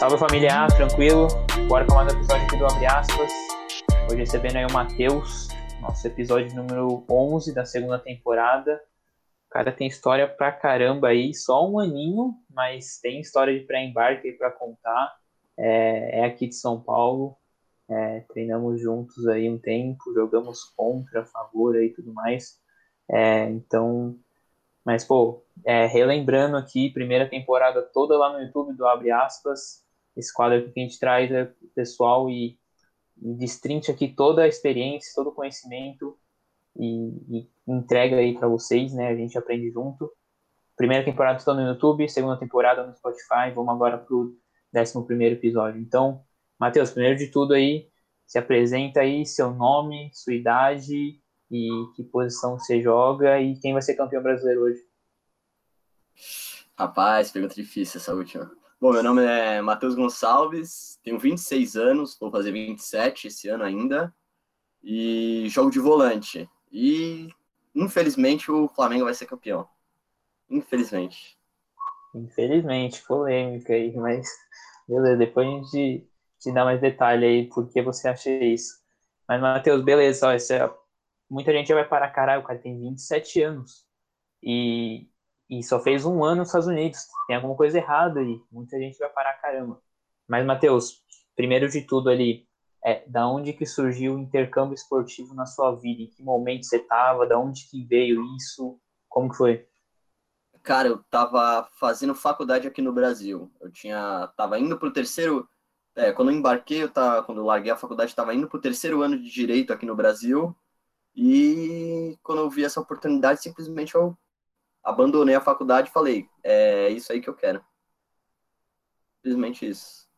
Salve família, tranquilo? Bora para mais um episódio aqui do Abre Aspas. Hoje recebendo aí o Matheus, nosso episódio número 11 da segunda temporada. O cara tem história pra caramba aí, só um aninho, mas tem história de pré-embarque aí pra contar. É, é, aqui de São Paulo, é, treinamos juntos aí um tempo, jogamos contra, a favor aí e tudo mais. É, então, mas pô, é, relembrando aqui, primeira temporada toda lá no YouTube do Abre Aspas, esse quadro aqui que a gente traz é pessoal e, e destrincha aqui toda a experiência, todo o conhecimento e, e entrega aí para vocês, né? A gente aprende junto. Primeira temporada está no YouTube, segunda temporada no Spotify. Vamos agora pro 11 primeiro episódio. Então, Matheus, primeiro de tudo aí, se apresenta aí, seu nome, sua idade e que posição você joga e quem vai ser campeão brasileiro hoje. Rapaz, pergunta difícil essa última. Bom, meu nome é Matheus Gonçalves, tenho 26 anos, vou fazer 27 esse ano ainda, e jogo de volante. E, infelizmente, o Flamengo vai ser campeão. Infelizmente. Infelizmente, polêmica aí, mas beleza, depois a gente te dá mais detalhe aí por que você acha isso. Mas, Matheus, beleza, ó, é... muita gente vai parar, caralho, o cara tem 27 anos. E e só fez um ano nos Estados Unidos. Tem alguma coisa errada aí. Muita gente vai parar caramba. Mas, Matheus, primeiro de tudo ali, é, da onde que surgiu o intercâmbio esportivo na sua vida? Em que momento você estava? Da onde que veio isso? Como que foi? Cara, eu estava fazendo faculdade aqui no Brasil. Eu tinha, tava indo pro terceiro, é, quando eu embarquei, eu tava, quando eu larguei a faculdade, estava indo pro terceiro ano de direito aqui no Brasil. E quando eu vi essa oportunidade, simplesmente eu abandonei a faculdade e falei, é isso aí que eu quero. Simplesmente isso.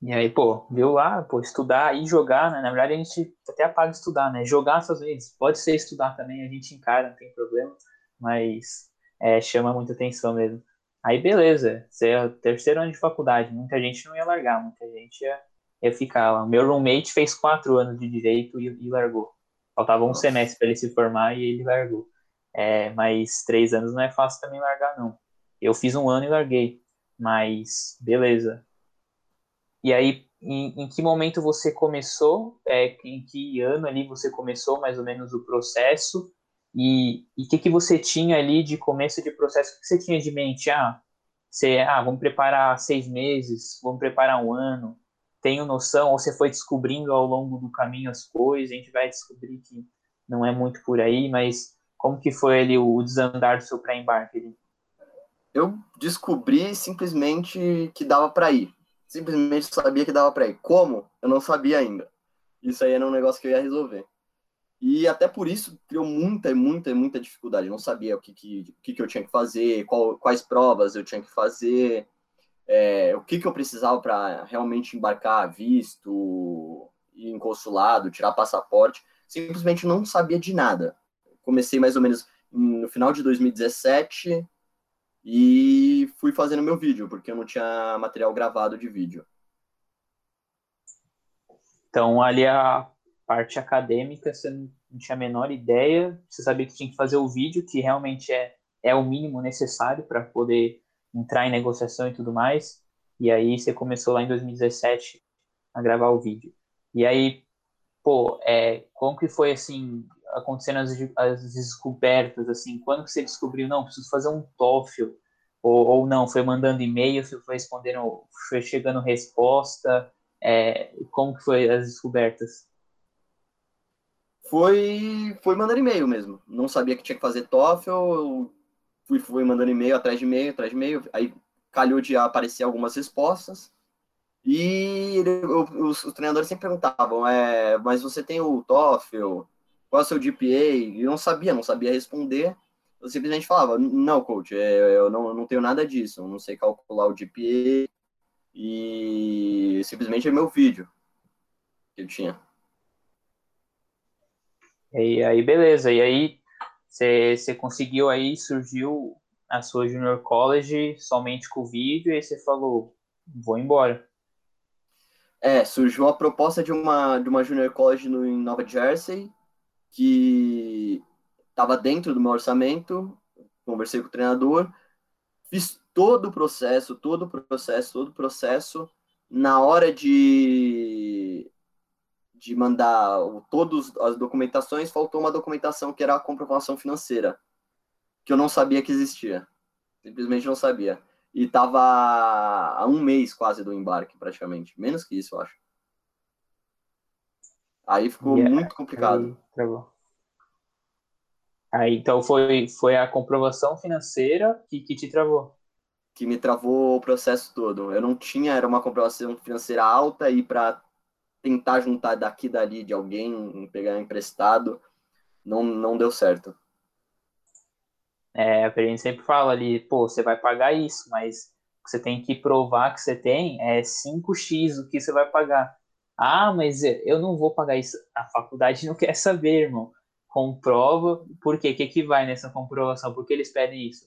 E aí, pô, viu lá, pô, estudar e jogar, né? Na verdade, a gente até apaga estudar, né? Jogar às vezes, pode ser estudar também, a gente encara, não tem problema, mas é, chama muita atenção mesmo. Aí, beleza, você é o terceiro ano de faculdade, muita gente não ia largar, muita gente ia, ia ficar lá. Meu roommate fez quatro anos de direito e, e largou. Faltava um Nossa. semestre para ele se formar e ele largou. É, mas três anos não é fácil também largar, não. Eu fiz um ano e larguei, mas beleza. E aí, em, em que momento você começou? É, em que ano ali você começou mais ou menos o processo? E o que, que você tinha ali de começo de processo? O que você tinha de mente? Ah, você, ah, vamos preparar seis meses, vamos preparar um ano. Tenho noção? Ou você foi descobrindo ao longo do caminho as coisas? A gente vai descobrir que não é muito por aí, mas como que foi ali o desandar do seu pré-embarque? Eu descobri simplesmente que dava para ir. Simplesmente sabia que dava para ir. Como? Eu não sabia ainda. Isso aí era um negócio que eu ia resolver. E até por isso criou muita, muita, muita dificuldade. Eu não sabia o que, que, o que, que eu tinha que fazer, qual, quais provas eu tinha que fazer, é, o que, que eu precisava para realmente embarcar visto, ir em consulado, tirar passaporte. Simplesmente não sabia de nada comecei mais ou menos no final de 2017 e fui fazendo meu vídeo, porque eu não tinha material gravado de vídeo. Então, ali a parte acadêmica, você não tinha a menor ideia, você sabia que tinha que fazer o vídeo, que realmente é, é o mínimo necessário para poder entrar em negociação e tudo mais. E aí você começou lá em 2017 a gravar o vídeo. E aí, pô, é, como que foi assim, acontecendo as, as descobertas, assim, quando você descobriu, não, preciso fazer um TOEFL, ou, ou não, foi mandando e-mail, foi respondendo, foi chegando resposta, é, como que foi as descobertas? Foi, foi mandando e-mail mesmo, não sabia que tinha que fazer TOEFL, fui, fui mandando e-mail atrás de e-mail, atrás de e-mail, aí calhou de aparecer algumas respostas, e ele, os, os, treinadores sempre perguntavam, é, mas você tem o TOEFL, qual é o seu GPA? E eu não sabia, não sabia responder. Eu simplesmente falava, não, coach, é, eu não, eu não tenho nada disso, eu não sei calcular o GPA e simplesmente é meu vídeo que eu tinha. E aí, beleza. E aí, você conseguiu aí, surgiu a sua Junior College somente com o vídeo e aí você falou, vou embora. É, surgiu a proposta de uma, de uma Junior College no, em Nova Jersey que estava dentro do meu orçamento, conversei com o treinador, fiz todo o processo, todo o processo, todo o processo. Na hora de, de mandar todas as documentações, faltou uma documentação que era a comprovação financeira, que eu não sabia que existia. Simplesmente não sabia. E estava há um mês quase do embarque, praticamente. Menos que isso, eu acho. Aí ficou yeah. muito complicado. Aí, Aí, então foi, foi a comprovação financeira que, que te travou. Que me travou o processo todo. Eu não tinha, era uma comprovação financeira alta e para tentar juntar daqui e dali de alguém, pegar emprestado, não, não deu certo. É, a gente sempre fala ali, pô, você vai pagar isso, mas você tem que provar que você tem é 5x o que você vai pagar. Ah, mas eu não vou pagar isso. A faculdade não quer saber, irmão. Comprova, por quê? O que, que vai nessa comprovação? Por que eles pedem isso?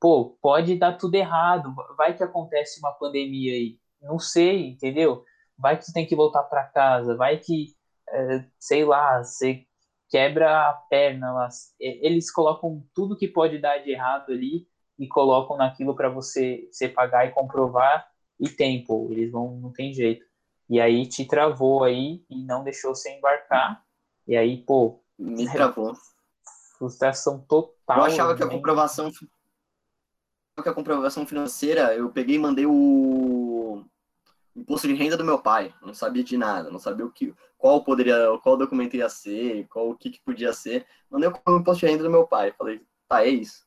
Pô, pode dar tudo errado. Vai que acontece uma pandemia aí. Não sei, entendeu? Vai que você tem que voltar para casa. Vai que, é, sei lá, você quebra a perna. Eles colocam tudo que pode dar de errado ali e colocam naquilo para você, você pagar e comprovar e tem, pô, eles vão, não tem jeito. E aí te travou aí e não deixou você embarcar. E aí, pô. Me travou. Frustração total. Eu achava que a comprovação. Que a comprovação financeira, eu peguei e mandei o imposto de renda do meu pai. Não sabia de nada, não sabia o que, qual poderia, qual documento ia ser, qual o que, que podia ser. Mandei o imposto de renda do meu pai. Falei, tá, é isso.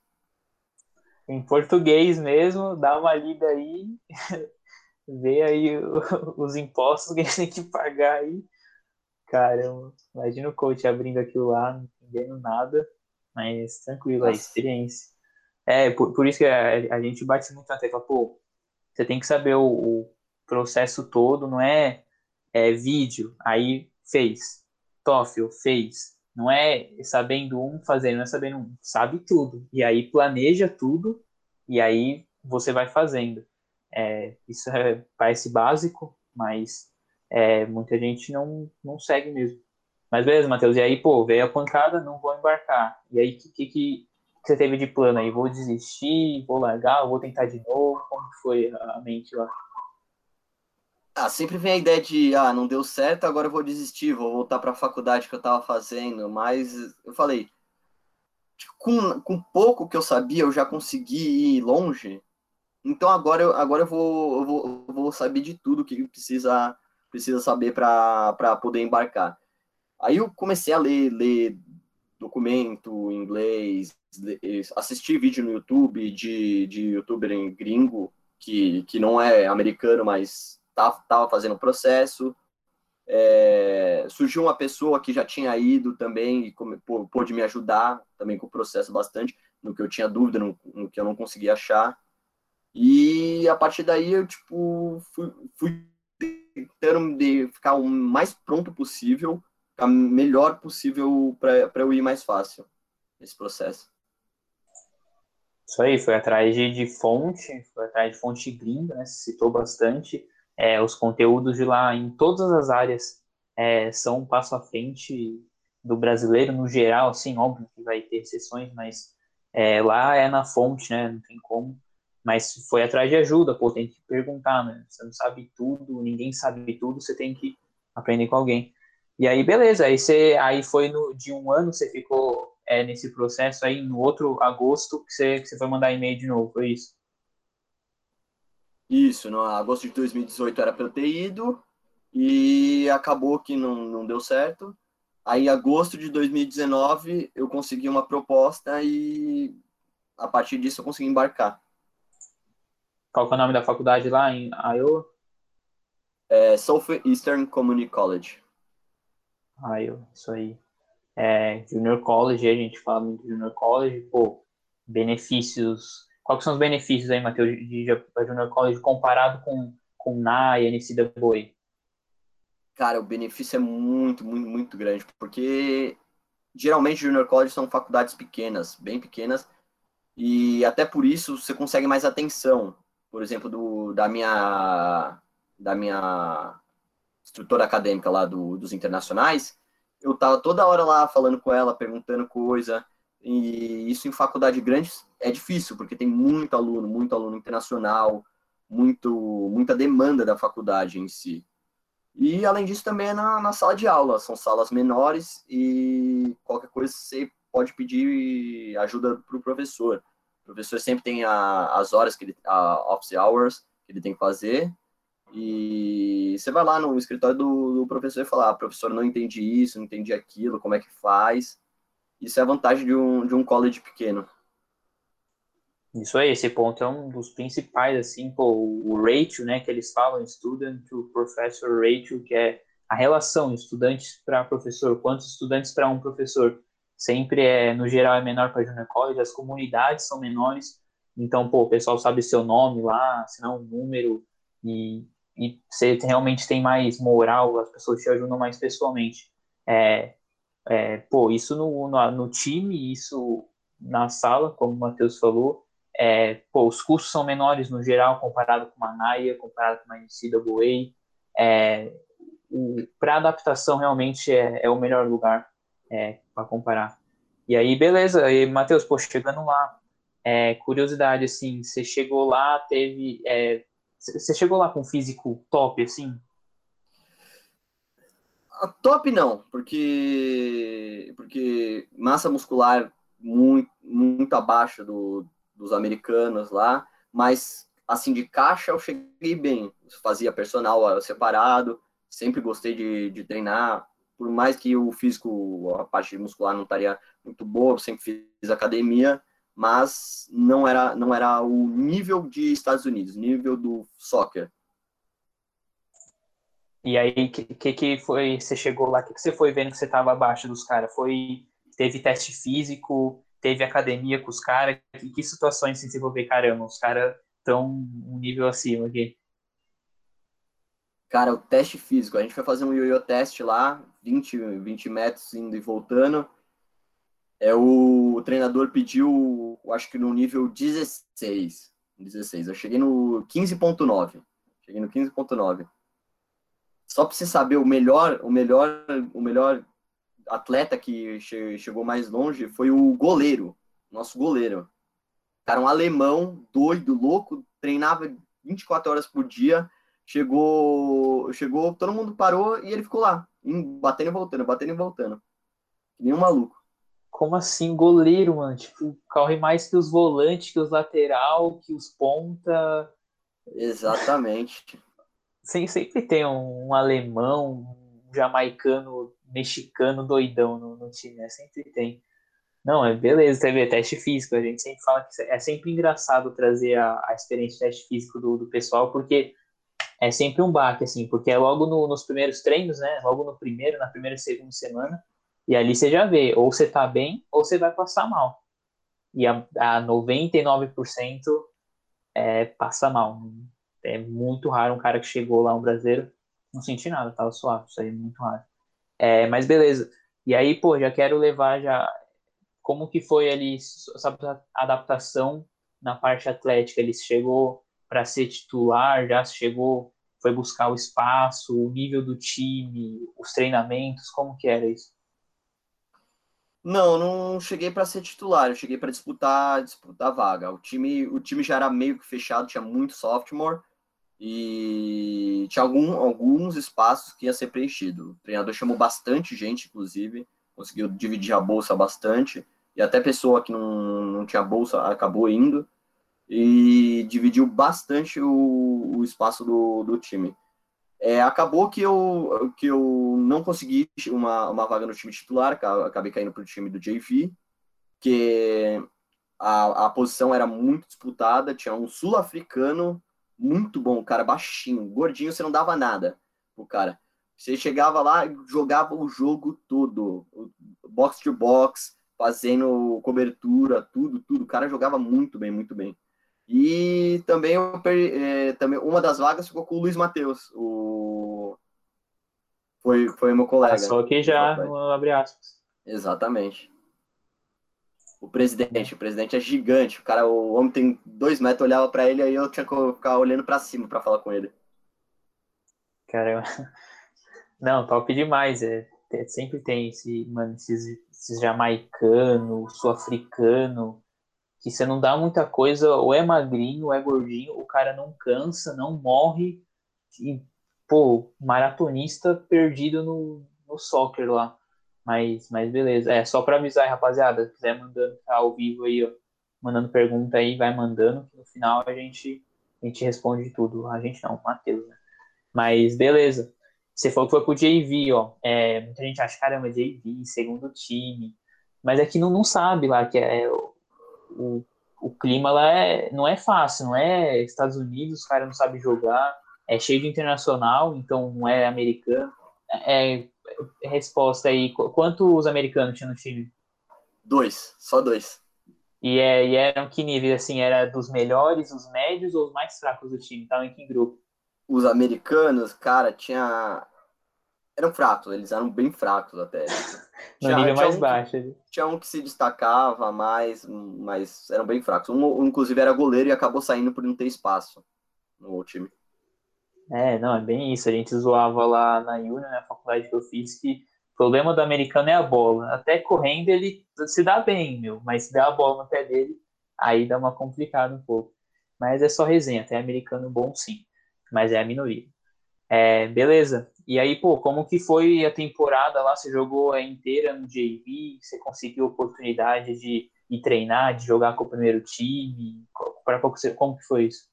Em português mesmo, dá uma lida aí. vê aí os impostos que a gente tem que pagar aí. Caramba, imagina o coach abrindo aquilo lá, não entendendo nada, mas tranquilo, é experiência. É, por, por isso que a, a, gente bate muito na tecla, pô, você tem que saber o, o processo todo, não é, é vídeo, aí fez, TOEFL fez, não é sabendo um fazendo, não é sabendo um, sabe tudo, e aí planeja tudo, e aí você vai fazendo. É, isso é, parece básico, mas é, muita gente não, não segue mesmo. Mas beleza, Matheus, e aí, pô, veio a pancada, não vou embarcar. E aí, o que, que, que, você teve de plano aí? Vou desistir, vou largar, vou tentar de novo? Como foi a mente lá? Ah, sempre vem a ideia de, ah, não deu certo, agora eu vou desistir, vou voltar para a faculdade que eu estava fazendo. Mas eu falei, com, com pouco que eu sabia, eu já consegui ir longe. Então agora, eu, agora eu, vou, eu, vou, eu vou saber de tudo que precisa, precisa saber para poder embarcar. Aí eu comecei a ler, ler documento em inglês, assistir vídeo no YouTube de, de youtuber em gringo, que, que não é americano, mas tá, fazendo o processo. É, surgiu uma pessoa que já tinha ido também e pôde me ajudar também com o processo bastante, no que eu tinha dúvida, no, no que eu não conseguia achar. E a partir daí eu, tipo, fui, fui tentando de ficar o mais pronto possível, ficar melhor possível para eu ir mais fácil nesse processo. Isso aí, foi atrás de, de fonte, foi atrás de fonte gringa, né? Se citou bastante. É, os conteúdos de lá em todas as áreas é, são um passo à frente do brasileiro no geral, assim, óbvio que vai ter exceções, mas é, lá é na fonte, né? Não tem como mas foi atrás de ajuda, pô, tem que perguntar, né? Você não sabe tudo, ninguém sabe tudo, você tem que aprender com alguém. E aí, beleza, aí você aí foi no, de um ano, você ficou é, nesse processo aí, no outro agosto, que você, que você foi mandar e-mail de novo, foi isso? Isso, no agosto de 2018 era para eu ter ido, e acabou que não, não deu certo. Aí, agosto de 2019, eu consegui uma proposta e a partir disso eu consegui embarcar. Qual é o nome da faculdade lá em Iowa? É Southeastern Community College. Iowa, isso aí. É, junior College, a gente fala muito de Junior College, pô, benefícios. Quais são os benefícios aí, Matheus, de, de, de Junior College comparado com, com NA e NCAA? Cara, o benefício é muito, muito, muito grande, porque geralmente Junior College são faculdades pequenas, bem pequenas, e até por isso você consegue mais atenção por exemplo, do, da minha da minha instrutora acadêmica lá do, dos internacionais, eu tava toda hora lá falando com ela, perguntando coisa, e isso em faculdade grande é difícil, porque tem muito aluno, muito aluno internacional, muito, muita demanda da faculdade em si. E, além disso, também é na, na sala de aula. São salas menores e qualquer coisa você pode pedir ajuda para o professor. O professor sempre tem a, as horas, que ele, a office hours, que ele tem que fazer. E você vai lá no escritório do, do professor e fala, ah, professor, não entendi isso, não entendi aquilo, como é que faz. Isso é a vantagem de um, de um college pequeno. Isso aí, esse ponto é um dos principais, assim, pô, o ratio, né, que eles falam, student to professor ratio, que é a relação estudantes para professor, quantos estudantes para um professor. Sempre é, no geral, é menor para junior college, as comunidades são menores, então, pô, o pessoal sabe seu nome lá, assinar um número, e, e você realmente tem mais moral, as pessoas te ajudam mais pessoalmente. É, é, pô, isso no, no, no time, isso na sala, como o Matheus falou, é, pô, os custos são menores no geral comparado com uma NAIA, comparado com uma NCAA. É, para adaptação, realmente é, é, o melhor lugar é, para comparar. E aí, beleza. E, Matheus, pô, chegando lá, é, curiosidade, assim, você chegou lá, teve... É, você chegou lá com físico top, assim? A top não, porque porque massa muscular muito muito abaixo do, dos americanos lá, mas assim de caixa eu cheguei bem, fazia personal separado, sempre gostei de, de treinar, por mais que o físico, a parte muscular não estaria muito boa, eu sempre fiz academia, mas não era não era o nível de Estados Unidos, nível do soccer. E aí, que, que, que foi? Você chegou lá, que, que você foi vendo que você estava abaixo dos caras? Foi teve teste físico? teve academia com os caras, que, que situações você for ver, caramba, os caras estão um nível acima aqui. Cara, o teste físico, a gente foi fazer um ioiô teste lá, 20, 20 metros indo e voltando. É, o, treinador pediu, acho que no nível 16. 16. Eu cheguei no 15.9. Cheguei no 15.9. Só para você saber, o melhor, o melhor, o melhor atleta que che chegou mais longe foi o goleiro, nosso goleiro. Cara, um alemão, doido, louco, treinava 24 horas por dia. Chegou, chegou, todo mundo parou e ele ficou lá, batendo e voltando, batendo e voltando. Que nem um maluco. Como assim, goleiro, mano? Tipo, corre mais que os volantes, que os lateral, que os ponta. Exatamente. sempre tem um, um alemão, um jamaicano mexicano doidão no, no time, né? Sempre tem. Não, é beleza, vê, teste físico, a gente sempre fala que é sempre engraçado trazer a, a experiência de teste físico do, do pessoal, porque é sempre um baque, assim, porque é logo no, nos primeiros treinos, né? Logo no primeiro, na primeira e segunda semana, e ali você já vê, ou você tá bem, ou você vai passar mal. E a, a 99% é, passa mal. É muito raro um cara que chegou lá, um brasileiro, não senti nada, tava suave, isso aí é muito raro. É, mas beleza. E aí, pô, já quero levar já como que foi ali essa adaptação na parte atlética. Ele chegou para ser titular, já chegou, foi buscar o espaço, o nível do time, os treinamentos, como que era isso? Não, não cheguei para ser titular, eu cheguei para disputar, disputar vaga. O time, o time já era meio que fechado, tinha muito sophomore e tinha algum, alguns espaços que ia ser preenchido. O treinador chamou bastante gente, inclusive, conseguiu dividir a bolsa bastante, e até pessoa que não, não tinha bolsa acabou indo, e dividiu bastante o, o espaço do, do time. É, acabou que eu, que eu não consegui uma, uma vaga no time titular, acabei caindo para o time do JV, que a, a posição era muito disputada, tinha um sul-africano muito bom, cara, baixinho, gordinho, você não dava nada o cara. Você chegava lá e jogava o jogo todo, box to box, fazendo cobertura, tudo, tudo. O cara jogava muito bem, muito bem. E também, é, também uma das vagas ficou com o Luiz Matheus, o foi, foi meu colega. Só que já abre aspas. Exatamente. O presidente, o presidente é gigante. O cara, o homem tem dois metros, olhava para ele, aí eu tinha que ficar olhando para cima para falar com ele. Caramba. Não, top demais. É, sempre tem esse, mano, esses, esses jamaicano, sul-africano, que você não dá muita coisa, ou é magrinho, ou é gordinho, o cara não cansa, não morre, e, pô, maratonista perdido no, no soccer lá. Mas, mas beleza. É, só para avisar, rapaziada, se quiser mandando tá ao vivo aí, ó, mandando pergunta aí, vai mandando, que no final a gente, a gente responde tudo. A gente não, o Matheus, né? Mas beleza. Você falou que foi pro JV, ó. É, muita gente acha, caramba, JV, segundo time. Mas é que não, não sabe lá que é o, o clima lá é, não é fácil, não é Estados Unidos, os caras não sabem jogar, é cheio de internacional, então não é americano. É, é resposta aí, quantos americanos tinha no time? Dois, só dois. E, é, e eram que nível, assim, era dos melhores, os médios ou os mais fracos do time? Estavam em que grupo? Os americanos, cara, tinha... Eram fracos, eles eram bem fracos até. no tinha, nível mais um baixo. Que, tinha um que se destacava mais, mas eram bem fracos. Um, inclusive, era goleiro e acabou saindo por não ter espaço no time. É, não, é bem isso. A gente zoava lá na Uni, na faculdade que eu fiz, que o problema do americano é a bola. Até correndo ele se dá bem, meu, mas se der a bola no pé dele, aí dá uma complicada um pouco. Mas é só resenha, até americano bom sim, mas é a minoria. É, beleza. E aí, pô, como que foi a temporada lá? Você jogou inteira no JV? Você conseguiu oportunidade de ir treinar, de jogar com o primeiro time? Para como que foi isso?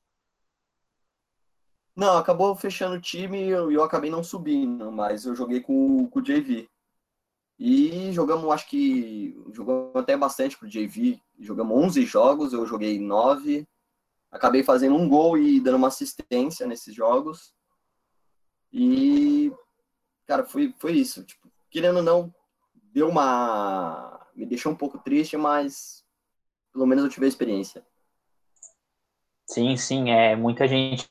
Não, acabou fechando o time e eu, eu, acabei não subindo, mas eu joguei com, com o JV. E jogamos, acho que jogamos até bastante pro JV. Jogamos 11 jogos, eu joguei 9. Acabei fazendo um gol e dando uma assistência nesses jogos. E, cara, foi, foi isso. Tipo, querendo ou não, deu uma. Me deixou um pouco triste, mas pelo menos eu tive a experiência. Sim, sim. É, muita gente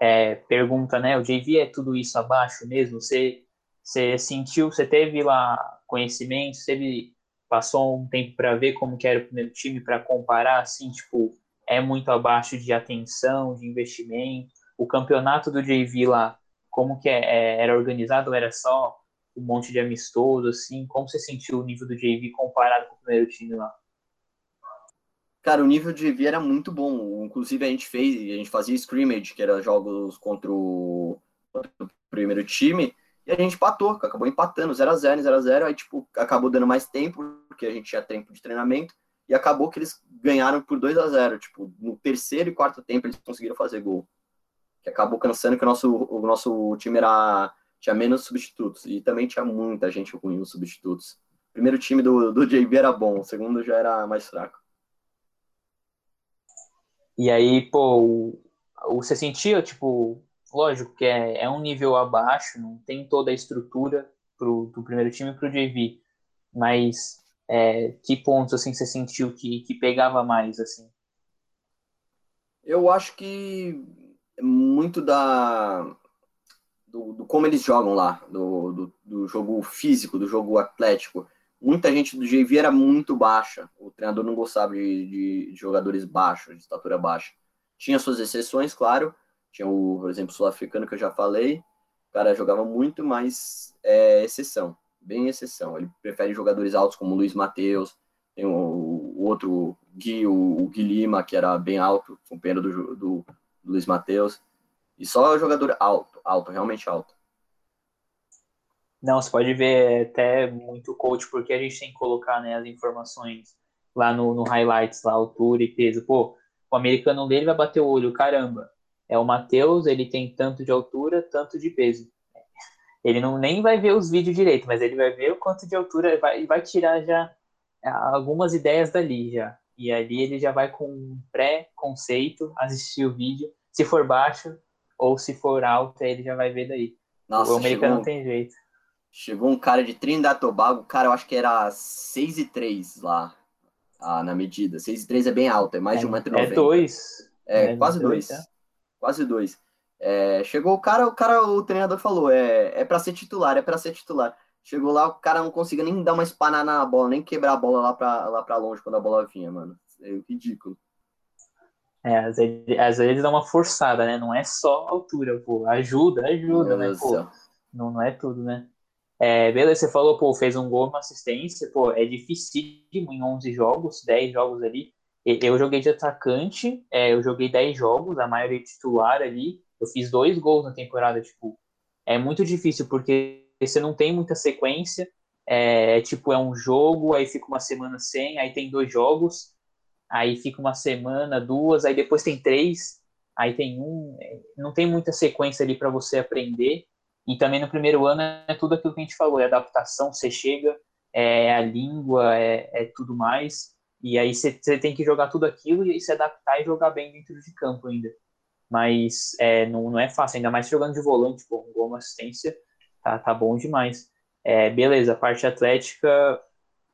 é, pergunta, né? O JV é tudo isso abaixo mesmo? Você, você sentiu, você teve lá conhecimento, teve, passou um tempo para ver como que era o primeiro time, para comparar, assim, tipo, é muito abaixo de atenção, de investimento? O campeonato do JV lá, como que é, é, era organizado ou era só um monte de amistoso, assim? Como você sentiu o nível do JV comparado com o primeiro time lá? Cara, o nível de V era muito bom. Inclusive, a gente fez, a gente fazia scrimmage, que era jogos contra o, contra o primeiro time, e a gente empatou, acabou empatando 0x0, 0x0, aí, tipo, acabou dando mais tempo, porque a gente tinha tempo de treinamento, e acabou que eles ganharam por 2 a 0 Tipo, no terceiro e quarto tempo eles conseguiram fazer gol. Que acabou cansando que o nosso, o nosso time era, tinha menos substitutos, e também tinha muita gente ruim nos substitutos. O primeiro time do, do JB era bom, o segundo já era mais fraco. E aí, pô, você sentia, tipo, lógico que é, é um nível abaixo, não tem toda a estrutura pro, do primeiro time pro JV, mas é, que pontos, assim, você sentiu que, que pegava mais, assim? Eu acho que muito da do, do como eles jogam lá, do, do, do, jogo físico, do jogo atlético muita gente do JV era muito baixa. O treinador não gostava de, de, de jogadores baixos, de estatura baixa. Tinha suas exceções, claro. Tinha o, por exemplo, sul-africano que eu já falei. O cara jogava muito, mas é exceção, bem exceção. Ele prefere jogadores altos como o Luiz Matheus, tem o, o outro Gui, o, o, Lima, que era bem alto, companheiro do, do, Luiz Matheus. E só jogador alto, alto, realmente alto. Não, você pode ver até muito coach, porque a gente tem que colocar né, as informações lá no, no highlights, lá, altura e peso. Pô, o americano dele vai bater o olho, caramba. É o Matheus, ele tem tanto de altura, tanto de peso. Ele não nem vai ver os vídeos direito, mas ele vai ver o quanto de altura vai, vai tirar já algumas ideias dali já. E ali ele já vai com um pré-conceito, assistir o vídeo. Se for baixo ou se for alto, ele já vai ver daí. Nossa, o americano não tem jeito. Chegou um cara de Trinidad Tobago, cara, eu acho que era 6 e 3 lá, ah, na medida. 6 e 3 é bem alto, é mais é, de 1,90m. É 2. É, é quase 2. É. Quase 2. É, chegou o cara, o cara, o treinador falou, é, é para ser titular, é para ser titular. Chegou lá, o cara não conseguia nem dar uma espanada na bola, nem quebrar a bola lá pra, lá pra longe quando a bola vinha, mano. É ridículo. É, às vezes, às vezes dá uma forçada, né? Não é só altura, pô. Ajuda, ajuda, Meu né? Pô, não, não é tudo, né? É, beleza, você falou, pô, fez um gol, uma assistência, pô, é dificílimo em 11 jogos, 10 jogos ali. Eu joguei de atacante, é, eu joguei 10 jogos, a maioria titular ali. Eu fiz dois gols na temporada, tipo, é muito difícil porque você não tem muita sequência. É, tipo, é um jogo, aí fica uma semana sem, aí tem dois jogos, aí fica uma semana, duas, aí depois tem três, aí tem um. É, não tem muita sequência ali para você aprender. E também no primeiro ano é tudo aquilo que a gente falou, é adaptação, você chega, é a língua, é, é tudo mais. E aí você, você, tem que jogar tudo aquilo e se adaptar e jogar bem dentro de campo ainda. Mas é, não, não é fácil, ainda mais jogando de volante, pô, gol, uma assistência, tá, tá bom demais. É, beleza, a parte atlética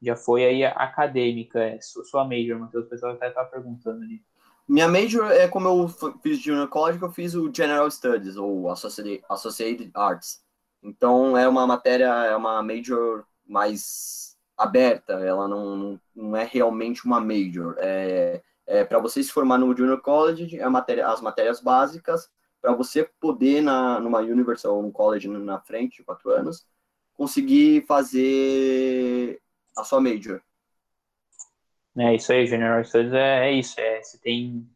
já foi aí acadêmica, é sua major, Matheus, o pessoal até tá perguntando ali. Minha major é como eu fiz Junior College, eu fiz o General Studies, ou Associated, Arts. Então é uma matéria, é uma major mais aberta, ela não, não é realmente uma major. É, é para você se formar no Junior College, é matéria, as matérias básicas, para você poder, na, numa university ou no college na frente, quatro anos, conseguir fazer a sua major. É isso aí, General Studies é, é isso. É, você tem,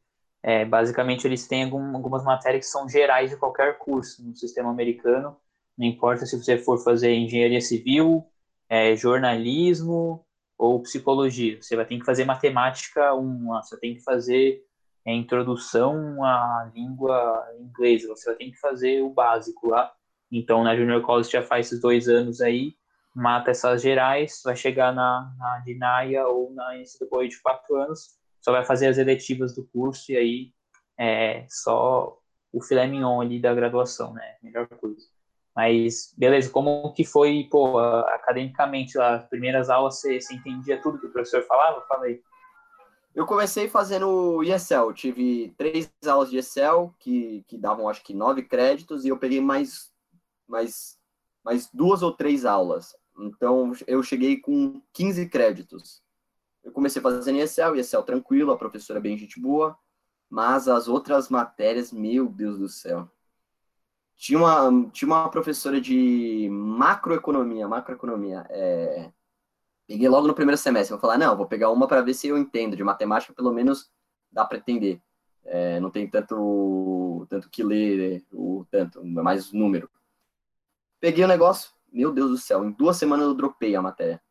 é, basicamente, eles têm algum, algumas matérias que são gerais de qualquer curso no sistema americano. Não importa se você for fazer engenharia civil, é, jornalismo ou psicologia. Você vai ter que fazer matemática 1, você tem que fazer é, introdução à língua inglesa, você vai ter que fazer o básico lá. Então, na Junior College já faz esses dois anos aí, mata essas gerais, vai chegar na, na Dinaia ou na NCAA de quatro anos, só vai fazer as eletivas do curso e aí é só o filé mignon ali da graduação, né? Melhor coisa. Mas, beleza, como que foi, pô, academicamente, lá, as primeiras aulas, você, você entendia tudo que o professor falava? Falei. Eu comecei fazendo ESL, tive três aulas de Excel que, que davam, acho que, nove créditos, e eu peguei mais, mais, mais duas ou três aulas. Então, eu cheguei com 15 créditos. Eu comecei fazendo ESL, ESL tranquilo, a professora é bem gente boa, mas as outras matérias, meu Deus do céu. Tinha uma, tinha uma professora de macroeconomia, macroeconomia, é... peguei logo no primeiro semestre, vou falar, não, vou pegar uma para ver se eu entendo, de matemática pelo menos dá para entender. É, não tem tanto, tanto que ler, o tanto, mais número. Peguei o negócio, meu Deus do céu, em duas semanas eu dropei a matéria.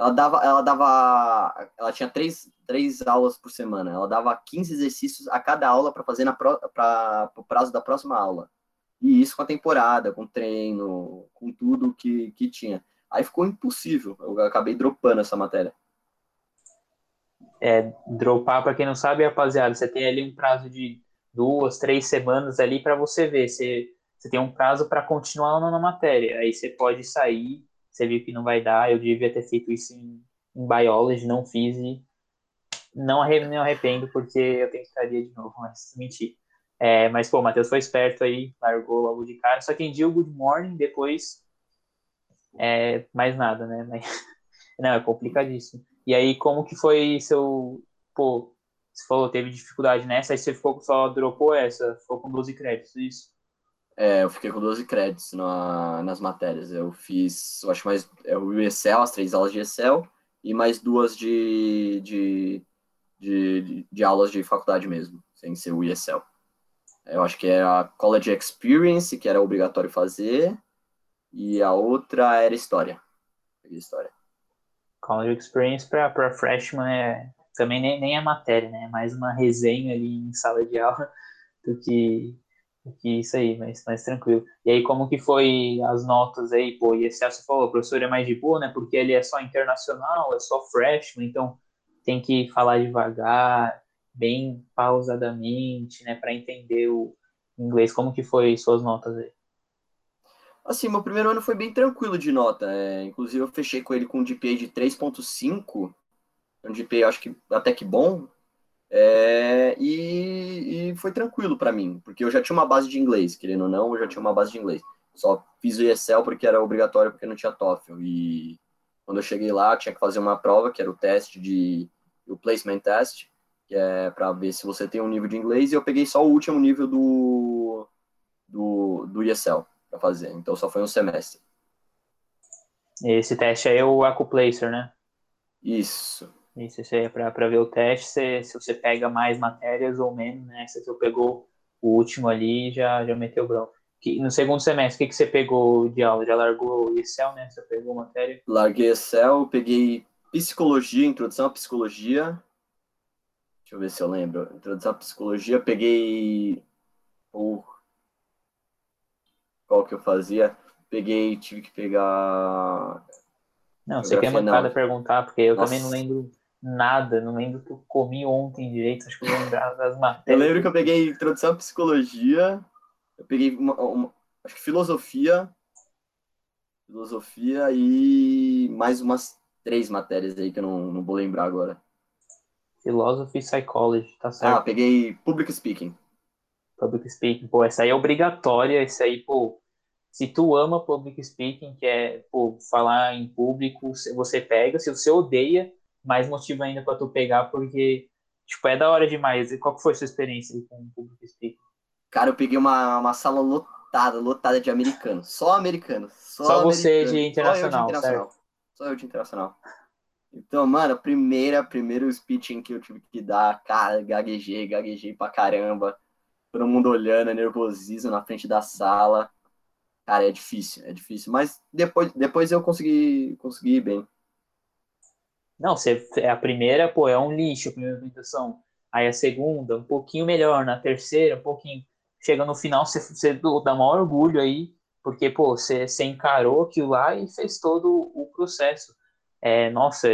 Ela dava, ela dava, ela tinha três, três aulas por semana. Ela dava 15 exercícios a cada aula para fazer para o prazo da próxima aula. E isso com a temporada, com treino, com tudo que, que tinha. Aí ficou impossível. Eu acabei dropando essa matéria. É, dropar, para quem não sabe, rapaziada, você tem ali um prazo de duas, três semanas ali para você ver. Você você tem um prazo para continuar na matéria. Aí você pode sair, você viu que não vai dar. Eu devia ter feito isso em, em Biology, não fiz e não, me arrependo porque eu tentaria de novo, mas mentir. É, mas, pô, o Matheus foi esperto aí, largou logo de cara. Só quem o Good Morning, depois é, mais nada, né? Mas, não, é complicadíssimo. E aí, como que foi seu. Pô, você falou, teve dificuldade nessa, aí você ficou só dropou essa, ficou com 12 créditos, isso? É, eu fiquei com 12 créditos na, nas matérias. Eu fiz, eu acho mais é, o Excel, as três aulas de Excel, e mais duas de, de, de, de aulas de faculdade mesmo, sem ser o ESL. Eu acho que é a College Experience, que era obrigatório fazer, e a outra era História. História. College Experience para freshman é, também nem, nem é matéria, né? É mais uma resenha ali em sala de aula do que que isso aí, mas mais tranquilo. E aí, como que foi as notas aí, pô, e esse você falou, o professor é mais de boa, né, porque ele é só internacional, é só freshman, então tem que falar devagar, bem pausadamente, né, para entender o inglês. Como que foi suas notas aí? Assim, meu primeiro ano foi bem tranquilo de nota, é, inclusive eu fechei com ele com um GPA de 3.5, um GPA acho que até que bom, é, e, e, foi tranquilo para mim, porque eu já tinha uma base de inglês, querendo ou não, eu já tinha uma base de inglês. Só fiz o ESL porque era obrigatório, porque não tinha TOEFL. E quando eu cheguei lá, tinha que fazer uma prova, que era o teste de o placement test, que é para ver se você tem um nível de inglês, e eu peguei só o último nível do do, do ESL para fazer. Então só foi um semestre. Esse teste aí é o Acuplacer, né? Isso. Isso, isso aí é para ver o teste, se, se você pega mais matérias ou menos, né? Se você pegou o último ali, já, já meteu bronca. Que, no segundo semestre, o que, que você pegou de aula? Já largou Excel, né? Você pegou matéria? Larguei Excel, peguei psicologia, introdução à psicologia. Deixa eu ver se eu lembro. Introdução à psicologia, peguei. Oh. Qual que eu fazia? Peguei, tive que pegar. Não, você quer mancada perguntar, porque eu Nossa. também não lembro nada, não lembro o que eu comi ontem direito, acho que eu lembrava das matérias. Eu lembro que eu peguei introdução à psicologia, eu peguei uma, uma, acho que filosofia, filosofia e mais umas três matérias aí que eu não, não vou lembrar agora. Philosophy e Psychology, tá certo? Ah, peguei Public Speaking. Public Speaking, pô, essa aí é obrigatória, esse aí, pô, se tu ama Public Speaking, que é, pô, falar em público, você pega, se você odeia, mais motivo ainda para tu pegar, porque, tipo, é da hora demais. E qual que foi a sua experiência com Public Speaking? Cara, eu peguei uma, uma sala lotada, lotada de americanos, só americanos. Só, só você de internacional, só eu de internacional. Certo? Só eu de internacional. Então, mano, primeira, primeiro speech que eu tive que dar, cara, gaguejei, gaguejei pra caramba. Todo mundo olhando, nervosismo na frente da sala. Cara, é difícil, é difícil. Mas depois, depois eu consegui, consegui ir bem. Não, você, a primeira, pô, é um lixo a primeira apresentação. Aí a segunda, um pouquinho melhor. Na terceira, um pouquinho. Chega no final, você, você dá maior orgulho aí, porque, pô, você, você encarou aquilo lá e fez todo o processo. É, nossa,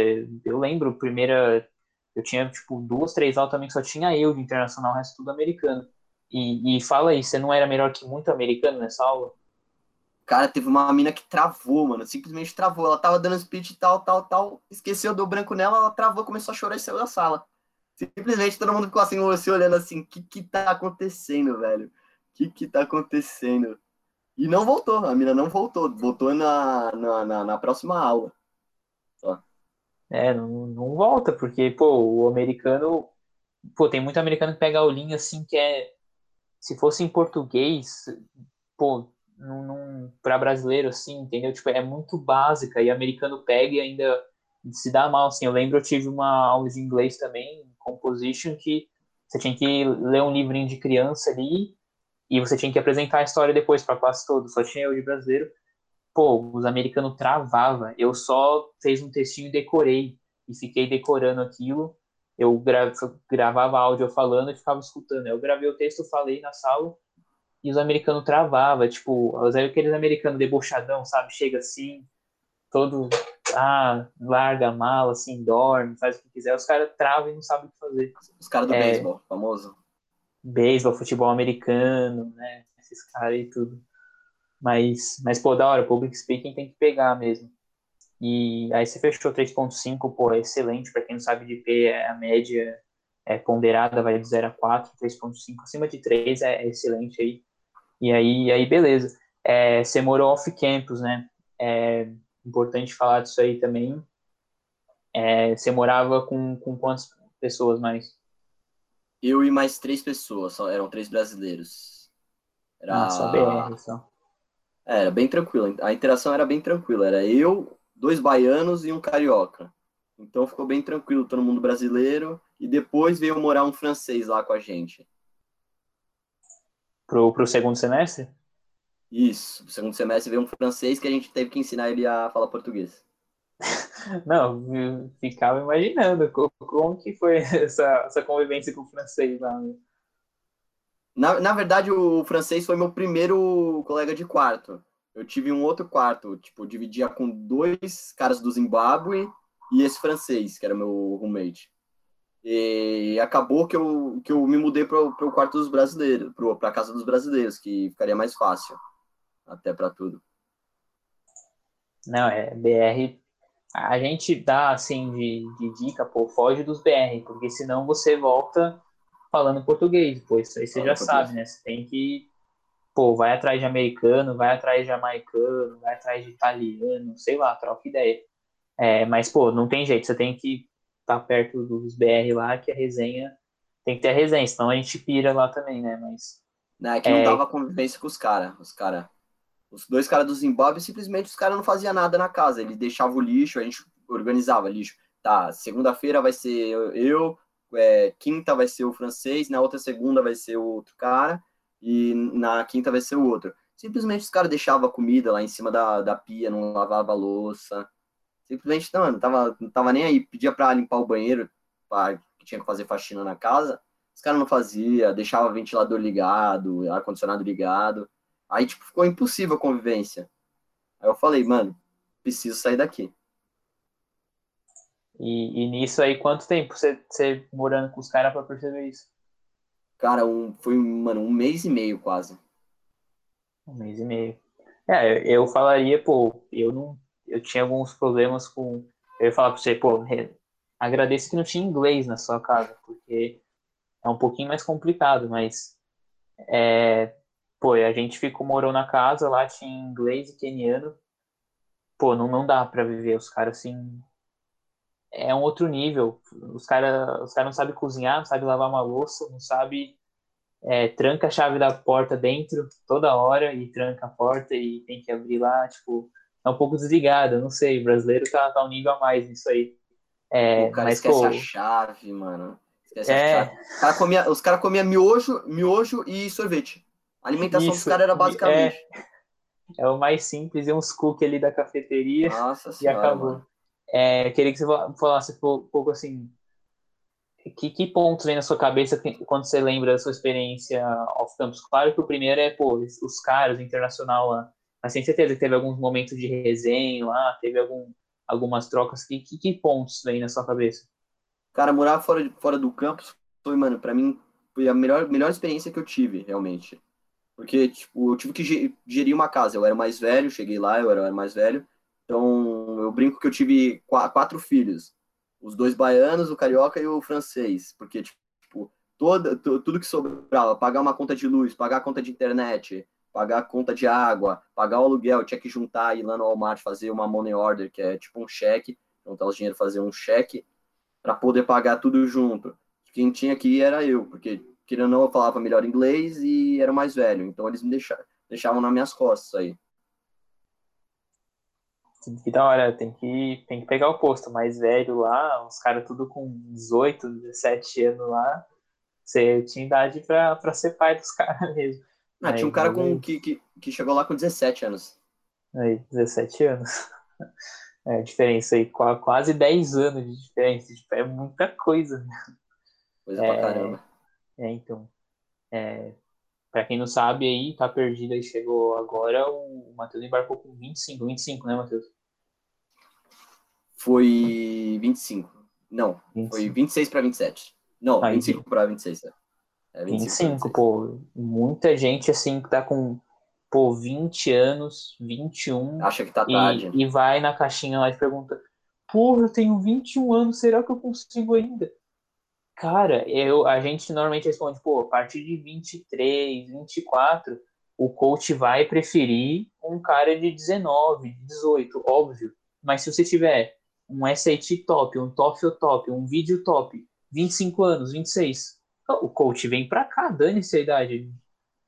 eu lembro, primeira, eu tinha, tipo, duas, três aulas também que só tinha eu de internacional, o resto tudo americano. E, e fala aí, você não era melhor que muito americano nessa aula? Cara, teve uma mina que travou, mano, simplesmente travou. Ela tava dando speech tal, tal, tal, esqueceu, deu branco nela, ela travou, começou a chorar e saiu da sala. Simplesmente todo mundo ficou assim, você olhando assim, o que que tá acontecendo, velho? O que que tá acontecendo? E não voltou, a mina não voltou, voltou na, na, na, na próxima aula. É, não, não volta, porque, pô, o americano. Pô, tem muito americano que pega a aulinha assim que é. Se fosse em português, pô, não, não para brasileiro assim, entendeu? Tipo, é muito básica e americano pega e ainda se dá mal assim. Eu lembro eu tive uma aula de inglês também, composition, que você tinha que ler um livrinho de criança ali e você tinha que apresentar a história depois para a classe toda. Só tinha eu de brasileiro pô, os americanos travava. Eu só fiz um textinho e decorei e fiquei decorando aquilo. Eu gra gravava áudio falando e ficava escutando. Eu gravei o texto, falei na sala e os americanos travava, tipo, aqueles americanos debochadão, sabe? Chega assim, todo ah, larga a mala, assim, dorme, faz o que quiser. Os caras travam e não sabem o que fazer. Os caras do é, beisebol, famoso. Beisebol, futebol americano, né? Esses caras e tudo. Mas, mas pô, da hora, public speaking tem que pegar mesmo. E aí você fechou 3.5, pô, é excelente. Para quem não sabe de P, é a média é ponderada, vai de 0 a 4, 3.5. Acima de 3 é, é, excelente aí. E aí, aí beleza. É, você morou off-campus, né? É importante falar disso aí também. É, você morava com, com quantas pessoas mais? Eu e mais três pessoas, só, eram três brasileiros. Era... Ah, só BR, só. É, era bem tranquilo. A interação era bem tranquila. Era eu, dois baianos e um carioca. Então ficou bem tranquilo, todo mundo brasileiro. E depois veio morar um francês lá com a gente. Pro, pro segundo semestre? Isso. No segundo semestre veio um francês que a gente teve que ensinar ele a falar português. Não, eu ficava imaginando como, como que foi essa, essa convivência com o francês lá. Né? Na, na verdade, o francês foi meu primeiro colega de quarto. Eu tive um outro quarto, tipo, dividia com dois caras do Zimbábue e esse francês, que era meu roommate. E acabou que eu, que eu me mudei para o quarto dos brasileiros, para a casa dos brasileiros, que ficaria mais fácil, até para tudo. Não, é BR. A gente dá assim de, de dica, pô, foge dos BR, porque senão você volta falando português, pô, isso aí você já sabe, né? Você tem que, pô, vai atrás de americano, vai atrás de jamaicano, vai atrás de italiano, sei lá, troca ideia. É, mas, pô, não tem jeito, você tem que tá perto dos BR lá, que a resenha tem que ter a resenha, senão a gente pira lá também, né? Mas. Não, é que é... não dava convivência com os caras, os caras. Os dois caras do Zimbábue, simplesmente os caras não faziam nada na casa. Eles deixavam o lixo, a gente organizava lixo. Tá, segunda-feira vai ser eu, é, quinta vai ser o francês, na outra segunda vai ser o outro cara, e na quinta vai ser o outro. Simplesmente os caras deixavam a comida lá em cima da, da pia, não lavava a louça. Simplesmente, não, não tava, não tava nem aí. Pedia pra limpar o banheiro, pra, que tinha que fazer faxina na casa. Os caras não faziam, deixava o ventilador ligado, ar-condicionado ligado. Aí, tipo, ficou impossível a convivência. Aí eu falei, mano, preciso sair daqui. E, e nisso aí, quanto tempo você, você morando com os caras pra perceber isso? Cara, um, foi, mano, um mês e meio quase. Um mês e meio. É, eu falaria, pô, eu não. Eu tinha alguns problemas com. Eu ia falar pra você, pô, agradeço que não tinha inglês na sua casa, porque é um pouquinho mais complicado, mas. É, pô, a gente ficou, morou na casa, lá tinha inglês e queniano. Pô, não, não dá pra viver. Os caras, assim. É um outro nível. Os caras os cara não sabem cozinhar, não sabem lavar uma louça, não sabem é, tranca a chave da porta dentro toda hora e tranca a porta e tem que abrir lá, tipo, é um pouco desligado, não sei, o brasileiro tá, tá um nível a mais nisso aí. É, o cara mas, esquece pô, a chave, mano. Esquece É. a chave. Cara comia, os caras comiam miojo, miojo e sorvete. A alimentação dos Isso, caras era basicamente. é o mais simples, e uns cookies ali da cafeteria Nossa e senhora. acabou. mano. É, queria que você fala- falasse um pouco- assim, que, que pontos vem na sua cabeça quando você lembra da sua experiência off-campus? Claro que o primeiro é, pô, os caras, o internacional lá, mas sem certeza que teve alguns momentos de resenha lá, teve algum, algumas trocas, que, que, que pontos vem na sua cabeça? Cara, morar fora, fora do campus foi, mano, pra mim, foi a melhor, melhor experiência que eu tive, realmente. Porque, tipo, eu tive que ge- gerir uma casa. Eu era mais velho, cheguei lá, eu era, mais velho. Então, eu brinco que eu tive qua- quatro filhos. Os dois baianos, o carioca e o francês. Porque, tipo, toda, tu- tudo que sobrava, pagar uma conta de luz, pagar a conta de internet, pagar a conta de água, pagar o aluguel, tinha que juntar, ir lá no Walmart, fazer uma money order, que é tipo um cheque, juntar os dinheiro, fazer um cheque, para poder pagar tudo junto. Quem tinha que ir era eu, porque, querendo ou não, eu falava melhor inglês e era mais velho. Então, eles me deixavam, deixavam nas minhas costas aí. Que da hora, tem que, tem que pegar o posto mais velho lá, os caras tudo com 18, 17 anos lá, você tinha idade pra, pra ser pai dos caras mesmo. Ah, tinha um cara com, que, que, que chegou lá com 17 anos. Aí, 17 anos. É, diferença aí, qua- quase 10 anos de diferença, tipo, é muita coisa. Coisa É. pra caramba. É, então, é, pra quem não sabe aí, tá perdido aí, chegou agora, o Matheus embarcou com 25, 25, né, Matheus? Foi 25. Não, 25. foi 26 para 27. Não, Aí, 25 para 26. É, é 25, 25, pra 26. pô, muita gente assim que tá com, pô, 20 anos, 21, Acha que tá tarde. e, e vai na caixinha lá e pergunta, porra, eu tenho 21 anos, será que eu consigo ainda? Cara, eu, a gente normalmente responde, pô, a partir de 23, 24, o coach vai preferir um cara de 19, 18, óbvio. Mas se você tiver um SAT top, um TOEFL top, um vídeo top, 25 anos, 26, o coach vem pra cá, dane-se a idade.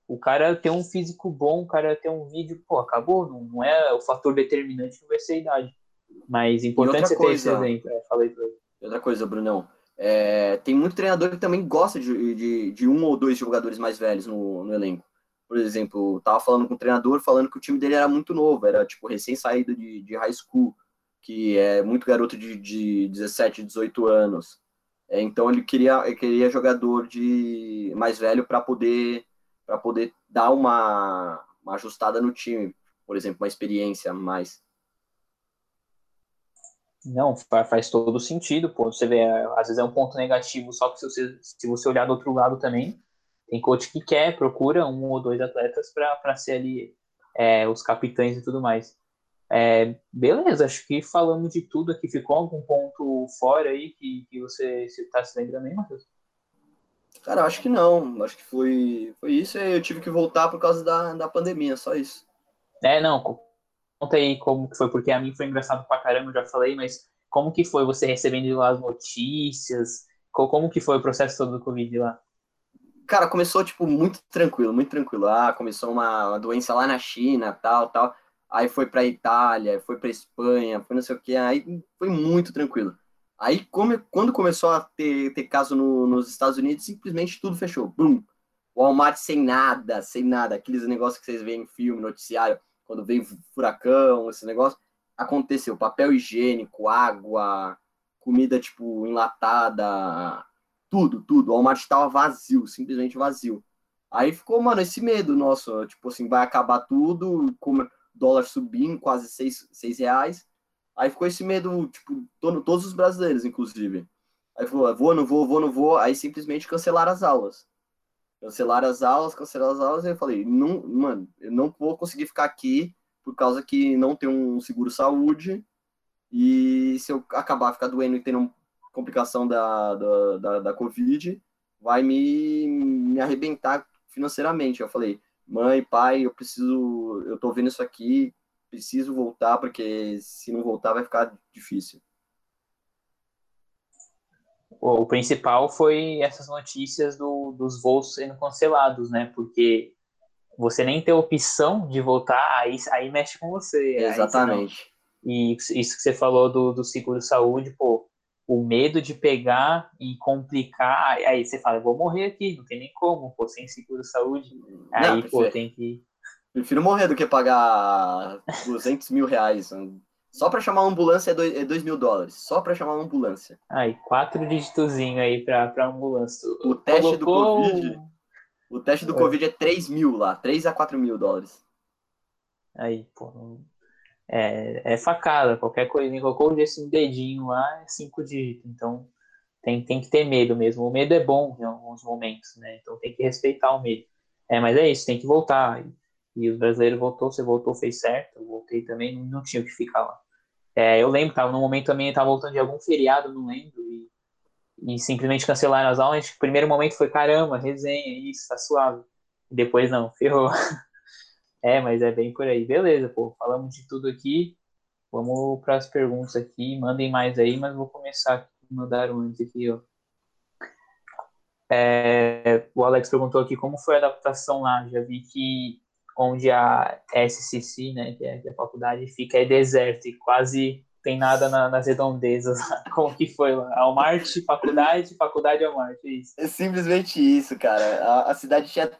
O cara tem um físico bom, o cara tem um vídeo, pô, acabou, não, não é o fator determinante que vai ser a idade. Mas importante você ter esse coisa- exemplo. É, falei pra ele. Outra coisa, Brunão. é, tem muito treinador que também gosta de, de, de um ou dois jogadores mais velhos no, no elenco. Por exemplo, eu tava falando com o treinador falando que o time dele era muito novo, era tipo recém-saído de, de high school, que é muito garoto de, de 17, 18 anos. É, então ele queria, ele queria jogador de mais velho para poder para poder dar uma, uma ajustada no time, por exemplo, uma experiência mais. Não, fa- faz todo sentido, pô. Você vê, às vezes é um ponto negativo, só que se você, se você olhar do outro lado também, tem coach que quer, procura um ou dois atletas para ser ali é, os capitães e tudo mais. É, beleza, acho que falamos de tudo aqui. Ficou algum ponto fora aí que, que você está se lembrando aí, Matheus? Cara, acho que não. Acho que foi, foi isso e eu tive que voltar por causa da, da pandemia, só isso. É, não, co- conta aí como que foi, porque a mim foi engraçado pra caramba, eu já falei, mas como que foi você recebendo lá as notícias? Co- Como que foi o processo todo do Covid lá? cara, começou, tipo, muito tranquilo, muito tranquilo. Ah, começou uma, uma doença lá na China, tal, tal. Aí foi pra Itália, foi pra Espanha, foi não sei o que. Aí foi muito tranquilo. Aí, quando começou a ter, ter caso no, nos Estados Unidos, simplesmente tudo fechou. Bum! Walmart sem nada, sem nada. Aqueles negócios que vocês veem em filme, noticiário, quando vem furacão, esse negócio. Aconteceu. Papel higiênico, água, comida, tipo, enlatada, tudo, tudo. O Walmart estava vazio, simplesmente vazio. Aí ficou, mano, esse medo nosso, tipo assim, vai acabar tudo, como dólar subindo, quase seis, seis reais. Aí ficou esse medo, tipo, todo, todos os brasileiros, inclusive. Aí falou, vou, não vou, vou, não vou. Aí simplesmente cancelaram as aulas. Cancelaram as aulas, cancelaram as aulas. E eu falei, não, mano, eu não vou conseguir ficar aqui por causa que não tem um seguro saúde. E se eu acabar ficar doendo e tendo complicação da, da, da, da Covid, vai me, me arrebentar financeiramente. Eu falei, mãe, pai, eu preciso, eu tô vendo isso aqui, preciso voltar, porque se não voltar vai ficar difícil. O principal foi essas notícias do, dos voos sendo cancelados, né? Porque você nem tem opção de voltar, aí, aí mexe com você. Exatamente. e isso que você falou do, do seguro-saúde, pô, o medo de pegar e complicar, aí você fala, vou morrer aqui, não tem nem como, pô, sem seguro-saúde. Aí, não, pô, tem que Prefiro morrer do que pagar 200 mil reais. Só para chamar uma ambulância é 2 é mil dólares. Só para chamar uma ambulância. Aí, quatro dígitozinhos aí para ambulância. O teste do Covid. O teste do. Covid é 3 mil lá. 3 a 4 mil dólares. Aí, pô. É, é facada. Qualquer coisinha, colocou desse dedinho lá, é cinco dígitos. Então, tem, tem que ter medo mesmo. O medo é bom em alguns momentos, né? Então, tem que respeitar o medo. É, mas é isso, tem que voltar. E o brasileiro voltou, você voltou, fez certo. Eu voltei também, não tinha o que ficar lá. É, eu lembro, tava no momento também, estava voltando de algum feriado, não lembro, e, e simplesmente cancelaram as aulas. O primeiro momento foi, caramba, resenha, isso, tá suave. E depois não, ferrou. É, mas é bem por aí. Beleza, pô, falamos de tudo aqui. Vamos para as perguntas aqui, mandem mais aí, mas vou começar aqui, mandaram antes aqui, ó. É, o Alex perguntou aqui como foi a adaptação lá. Já vi que onde a SCC, né, que é, que é a faculdade, fica é deserto e quase tem nada na, nas redondezas. Como que foi lá? Almarte, faculdade, faculdade Almarte, é isso. É simplesmente isso, cara. A, a cidade tinha...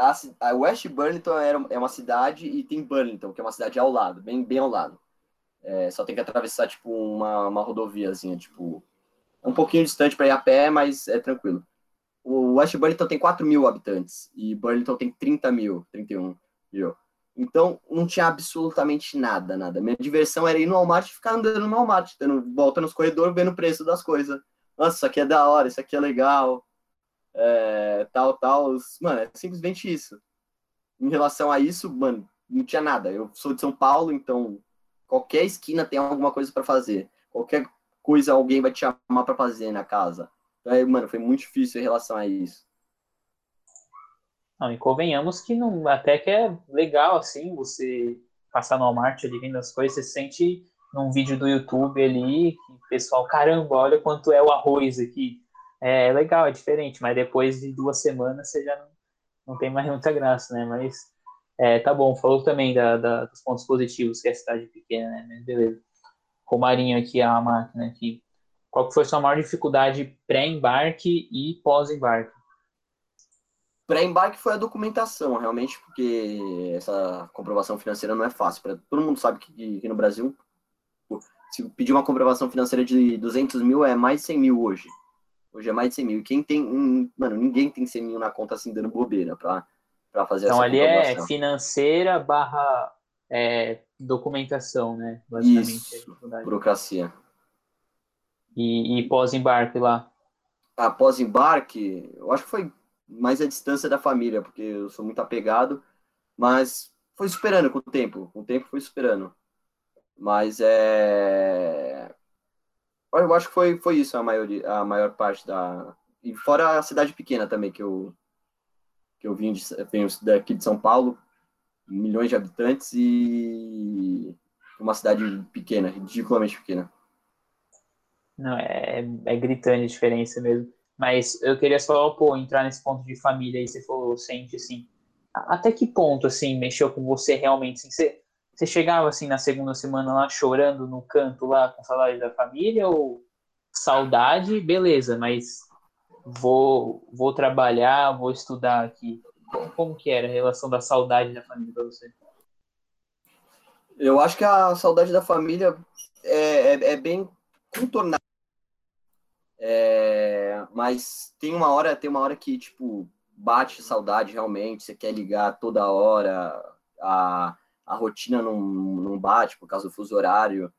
A, a, West Burlington era, é uma cidade e tem Burlington, que é uma cidade ao lado, bem, bem ao lado. É, só tem que atravessar, tipo, uma, uma rodoviazinha, tipo... Um pouquinho distante para ir a pé, mas é tranquilo. O West Burlington tem 4 mil habitantes e Burlington tem 30 mil, 31 mil. Então, não tinha absolutamente nada, nada. Minha diversão era ir no Walmart e ficar andando no Walmart, dando volta nos corredores, vendo o preço das coisas. Nossa, isso aqui é da hora, isso aqui é legal, é, tal, tal. Mano, é simplesmente isso. Em relação a isso, mano, não tinha nada. Eu sou de São Paulo, então qualquer esquina tem alguma coisa para fazer. Qualquer coisa alguém vai te chamar para fazer na casa. Aí, mano, foi muito difícil em relação a isso. Não, e convenhamos que não, até que é legal, assim, você passar no Walmart ali vendo as coisas, você sente num vídeo do YouTube ali, que o pessoal, caramba, olha quanto é o arroz aqui. É, é legal, é diferente, mas depois de duas semanas você já não, não tem mais muita graça, né? Mas é, tá bom, falou também da, da, dos pontos positivos, que é a cidade pequena, né? Beleza. Romarinho aqui, a máquina aqui. Qual foi a sua maior dificuldade pré-embarque e pós-embarque? Pré-embarque foi a documentação, realmente, porque essa comprovação financeira não é fácil. Pra, todo mundo sabe que, que no Brasil, se pedir uma comprovação financeira de 200 mil, é mais de 100 mil hoje. Hoje é mais de 100 mil. E quem tem. Um, mano, ninguém tem 100 mil na conta assim dando bobeira pra, pra fazer então, essa. Então ali é financeira barra é, documentação, né? Basicamente. Isso, burocracia. E, e pós-embarque lá? Ah, pós-embarque, eu acho que foi mais a distância da família, porque eu sou muito apegado, mas foi superando com o tempo, com o tempo foi superando. Mas é. Eu acho que foi, foi isso a, maioria, a maior parte da. E fora a cidade pequena também, que eu, que eu vim, de, venho daqui de São Paulo, milhões de habitantes e uma cidade pequena, ridiculamente pequena. Não, é, é gritante a diferença mesmo. Mas eu queria só, pô, entrar nesse ponto de família aí, você falou, sente, assim, até que ponto, assim, mexeu com você realmente, assim, você, você chegava, assim, na segunda semana lá, chorando no canto lá, com saudade da família, ou saudade, beleza, mas vou, vou trabalhar, vou estudar aqui. Como, que era a relação da saudade da família para você? Eu acho que a saudade da família é, é, é bem contornada. É, mas tem uma hora, tem uma hora que, tipo, bate saudade realmente, você quer ligar toda hora, a, a rotina não, não bate por causa do fuso horário,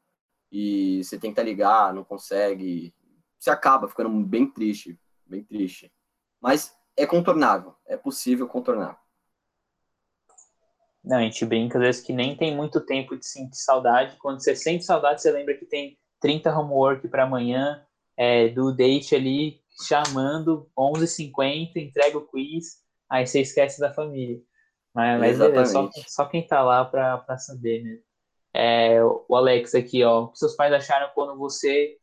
e você tenta ligar, não consegue, você acaba ficando bem triste, bem triste. Mas é contornável, é possível contornar. Não, a gente brinca às vezes que nem tem muito tempo de sentir saudade. Quando você sente saudade, você lembra que tem 30 homework para amanhã, é, do date ali chamando, 11h50, entrega o quiz, aí você esquece da família. Mas, mas beleza, só, só quem tá lá para saber, né? É, o Alex aqui, ó, o que seus pais acharam quando você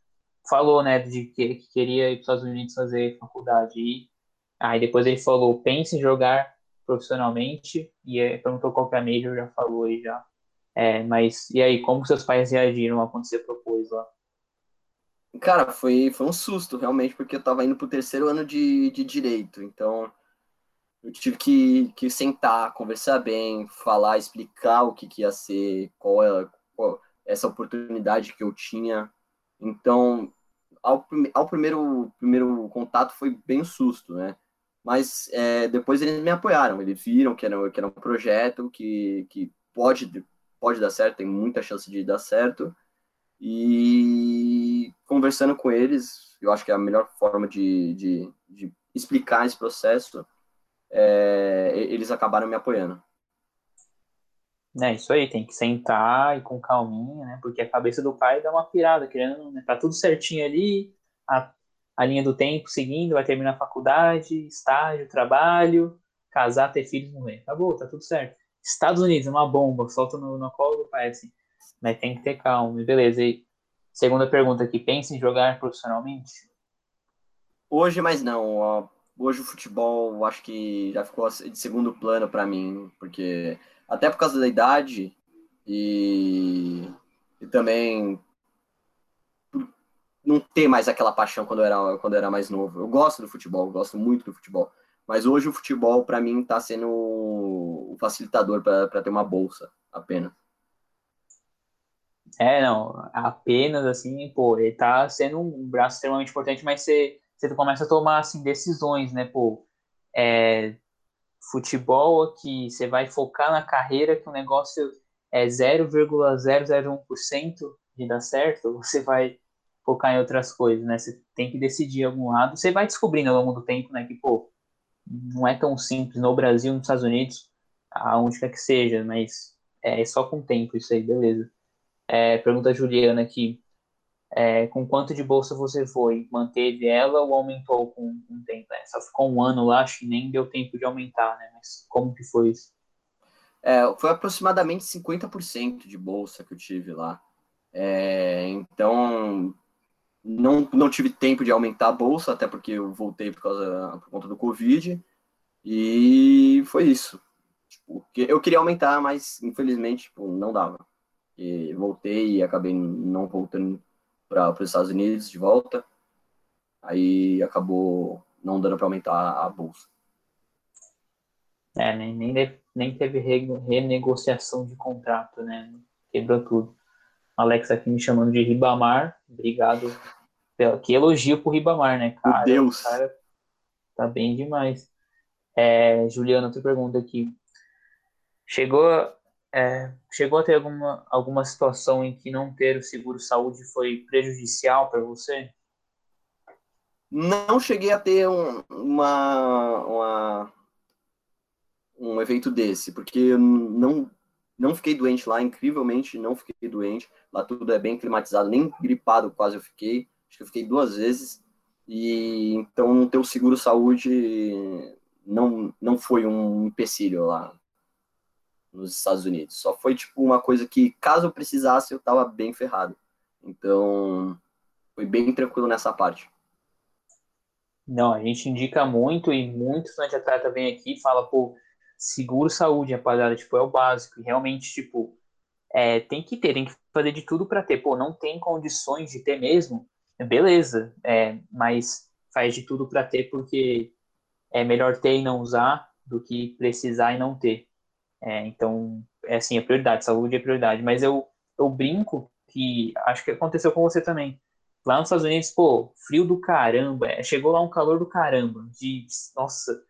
falou, né, de que, que queria ir para os Estados Unidos fazer faculdade. E aí depois ele falou, pense em jogar profissionalmente, e aí, perguntou qual que é a major, já falou aí já. É, mas e aí, como seus pais reagiram quando você propôs lá? Cara, foi, foi um susto, realmente, porque eu tava indo pro terceiro ano de, de direito, então eu tive que, que sentar, conversar bem, falar, explicar o que, que ia ser, qual é qual, essa oportunidade que eu tinha. Então, ao, ao primeiro, primeiro contato foi bem susto, né? Mas é, depois eles me apoiaram, eles viram que era, que era um projeto que, que pode, pode dar certo, tem muita chance de dar certo. E conversando com eles, eu acho que é a melhor forma de, de, de explicar esse processo, é, eles acabaram me apoiando. É isso aí, tem que sentar e com calminha, né? Porque a cabeça do pai dá uma pirada, querendo, né? Tá tudo certinho ali, a, a linha do tempo seguindo, vai terminar a faculdade, estágio, trabalho, casar, ter filhos, morrer. Acabou, tá tudo certo. Estados Unidos, uma bomba, solta no, no colo do pai, assim. Mas tem que ter calma, beleza. E segunda pergunta aqui, pensa em jogar profissionalmente? Hoje, mas não. Hoje o futebol, acho que já ficou de segundo plano para mim, porque até por causa da idade e, e também não ter mais aquela paixão quando eu era, quando eu era mais novo. Eu gosto do futebol, gosto muito do futebol, mas hoje o futebol para mim está sendo o facilitador para ter uma bolsa apenas. É, não, apenas assim, pô, ele tá sendo um braço extremamente importante, mas você, você começa a tomar assim decisões, né, pô, é, futebol aqui, você vai focar na carreira que o negócio é 0,001% de dar certo, você vai focar em outras coisas, né? Você tem que decidir algum lado. Você vai descobrindo ao longo do tempo, né, que, pô, não é tão simples no Brasil, nos Estados Unidos, aonde quer que seja, mas é só com o tempo isso aí, beleza. É, pergunta a Juliana aqui, é, com quanto de bolsa você foi? Manteve ela ou aumentou com, o tempo? É, só ficou um ano lá, acho que nem deu tempo de aumentar, né? Mas como que foi isso? É, foi aproximadamente 50% de bolsa que eu tive lá. É, então, não, não tive tempo de aumentar a bolsa, até porque eu voltei por, causa, por conta do Covid. E foi isso. Tipo, eu queria aumentar, mas infelizmente tipo, não dava. E voltei e acabei não voltando para os Estados Unidos de volta. Aí acabou não dando para aumentar a bolsa. É, nem, nem, nem teve renegociação de contrato, né? Quebrou tudo. Alex aqui me chamando de Ribamar. Obrigado. Pela, que elogio pro Ribamar, né, cara? Meu Deus. Cara, tá bem demais. É, Juliana, outra pergunta aqui. Chegou é, chegou a ter alguma, alguma situação em que não ter o seguro saúde foi prejudicial para você? Não cheguei a ter um, uma, uma, um evento desse, porque não, não fiquei doente lá, incrivelmente não fiquei doente. Lá tudo é bem climatizado, nem gripado quase eu fiquei. Acho que eu fiquei duas vezes. E então não ter o seguro saúde não, não foi um empecilho lá nos Estados Unidos. Só foi tipo uma coisa que, caso eu precisasse, eu tava bem ferrado. Então, foi bem tranquilo nessa parte. Não, a gente indica muito e muitos de atleta vem aqui e fala, pô, seguro saúde, rapaziada, tipo, é o básico. E realmente, tipo, é, tem que ter, tem que fazer de tudo para ter. Pô, não tem condições de ter mesmo, beleza, é, mas faz de tudo para ter porque é melhor ter e não usar do que precisar e não ter. É, então, é assim, é prioridade, saúde é prioridade. Mas eu, eu brinco que acho que aconteceu com você também. Lá nos Estados Unidos, pô, frio do caramba. É, chegou lá um calor do caramba. De, nossa,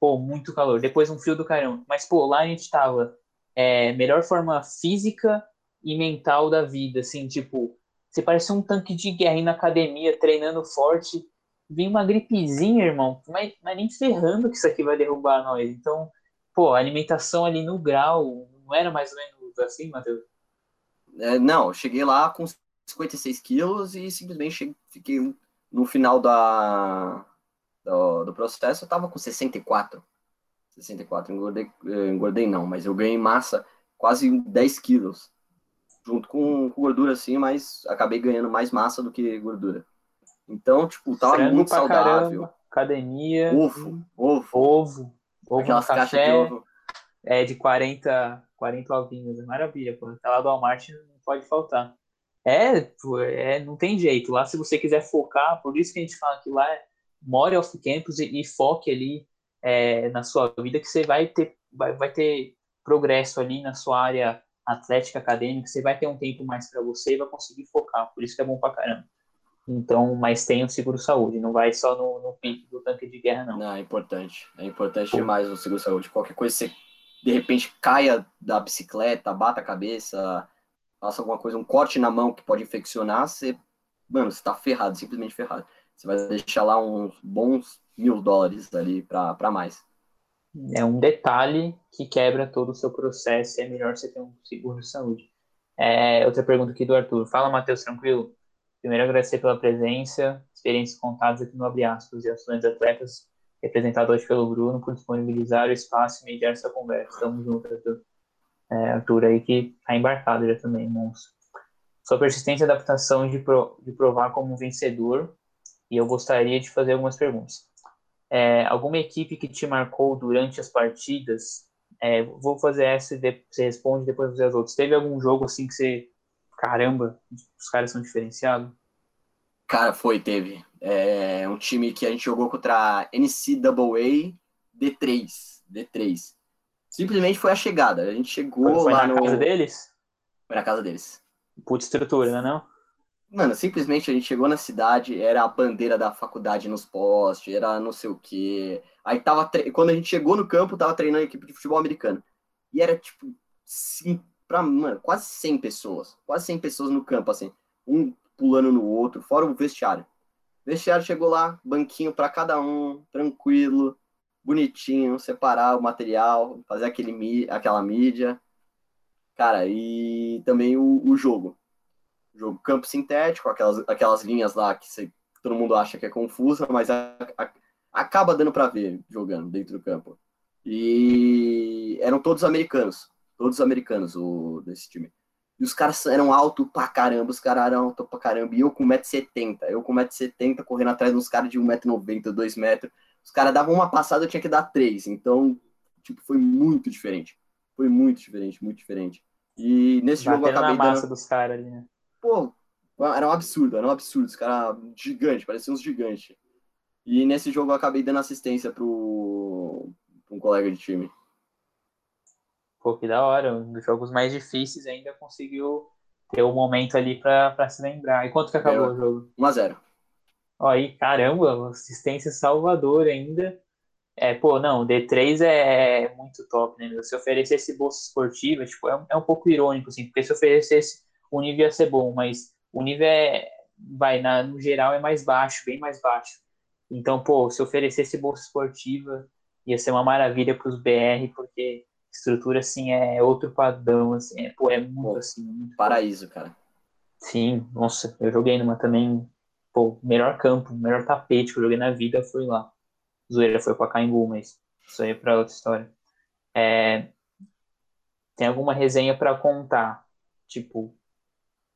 pô, muito calor. Depois um frio do caramba. Mas, pô, lá a gente tava é, melhor forma física e mental da vida. Assim, tipo, você parece um tanque de guerra na academia, treinando forte. Vem uma gripezinha, irmão. Mas, mas nem ferrando que isso aqui vai derrubar nós. Então, pô, alimentação ali no grau. Não era mais ou menos assim, Matheus? É, não, eu cheguei lá com 56 quilos e simplesmente cheguei, fiquei no final da, do, do processo, eu tava com 64. 64, engordei, eh, engordei não, mas eu ganhei massa quase 10 quilos. Junto com, com gordura, assim, mas acabei ganhando mais massa do que gordura. Então, tipo, tava Frango muito saudável. Caramba, academia. Ovo, ovo. Ovo. Ovo Aquelas caixas de ovo. É, de 40, 40 ovinhos. Maravilha, pô. Tá lá do Walmart não pode faltar. É, é, não tem jeito. Lá, se você quiser focar, por isso que a gente fala que lá é more off campus e, e foque ali é, na sua vida, que você vai ter, vai, vai ter progresso ali na sua área atlética, acadêmica, você vai ter um tempo mais para você e vai conseguir focar. Por isso que é bom pra caramba. Então, mas tem o seguro saúde, não vai só no, no pique do tanque de guerra, não. Não, é importante. É importante demais o seguro saúde. Qualquer coisa, você de repente caia da bicicleta, bata a cabeça, faça alguma coisa, um corte na mão que pode infeccionar, você, mano, você tá ferrado, simplesmente ferrado. Você vai deixar lá uns bons mil dólares ali para mais. É um detalhe que quebra todo o seu processo e é melhor você ter um seguro de saúde. É, outra pergunta aqui do Arthur. Fala, Matheus, tranquilo? Primeiro, agradecer pela presença, experiências contadas aqui no Abre Aspas e ações atletas, representado hoje pelo Bruno, por disponibilizar o espaço e mediar essa conversa. Estamos juntos, Arthur é, Arthur aí que está embarcado já também, monstro. Sua persistência e adaptação de, pro, de provar como vencedor, e eu gostaria de fazer algumas perguntas. É, alguma equipe que te marcou durante as partidas? É, vou fazer essa e você responde depois fazer as outras. Teve algum jogo assim que você, caramba, os caras são diferenciados? Cara, foi, teve. É um time que a gente jogou contra a NCAA D3. D3 simplesmente foi a chegada. A gente chegou foi lá na no... casa deles? Foi na casa deles. Puta estrutura, né não? Mano, simplesmente a gente chegou na cidade, era a bandeira da faculdade nos postes, era não sei o quê. Aí tava. Tre... Quando a gente chegou no campo, tava treinando a equipe de futebol americano. E era tipo. Sim, pra, mano, quase 100 pessoas. Quase 100 pessoas no campo, assim. Um pulando no outro, fora o vestiário. O vestiário chegou lá, banquinho para cada um, tranquilo bonitinho, separar o material, fazer aquele, aquela mídia. Cara, e também o, o jogo. O jogo campo sintético, aquelas, aquelas linhas lá que você, todo mundo acha que é confusa, mas a, a, acaba dando para ver jogando dentro do campo. E eram todos americanos, todos americanos o, desse time. E os caras eram altos pra caramba, os caras eram altos pra caramba. E eu com 1,70m, eu com 1,70m correndo atrás dos caras de 1,90m, 2m. Os caras davam uma passada, eu tinha que dar três. Então, tipo, foi muito diferente. Foi muito diferente, muito diferente. E nesse Batendo jogo eu acabei na massa dando... dos caras ali, né? Pô, era um absurdo, era um absurdo. Os caras gigantes, pareciam uns gigantes. E nesse jogo eu acabei dando assistência pro um colega de time. Pô, que da hora. Um dos jogos mais difíceis ainda conseguiu ter o um momento ali pra, se lembrar. E quanto que acabou o jogo? 1x0. Ó, aí, caramba, assistência Salvador ainda. É, pô, não, D3 é muito top, né? Se oferecesse bolsa esportiva, tipo, é, é um pouco irônico, assim, porque se oferecesse o nível ia ser bom, mas o nível é, vai, na, no geral é mais baixo, bem mais baixo. Então, pô, se oferecesse bolsa esportiva, ia ser uma maravilha para os BR, porque estrutura, assim, é outro padrão, assim, é, pô, é muito, pô, assim, muito Paraíso, cara. Sim, nossa, eu joguei numa também pô, melhor campo, melhor tapete que eu joguei na vida foi lá. Zoeira foi para Caimbu, mas isso aí é para outra história. É, tem alguma resenha para contar? Tipo,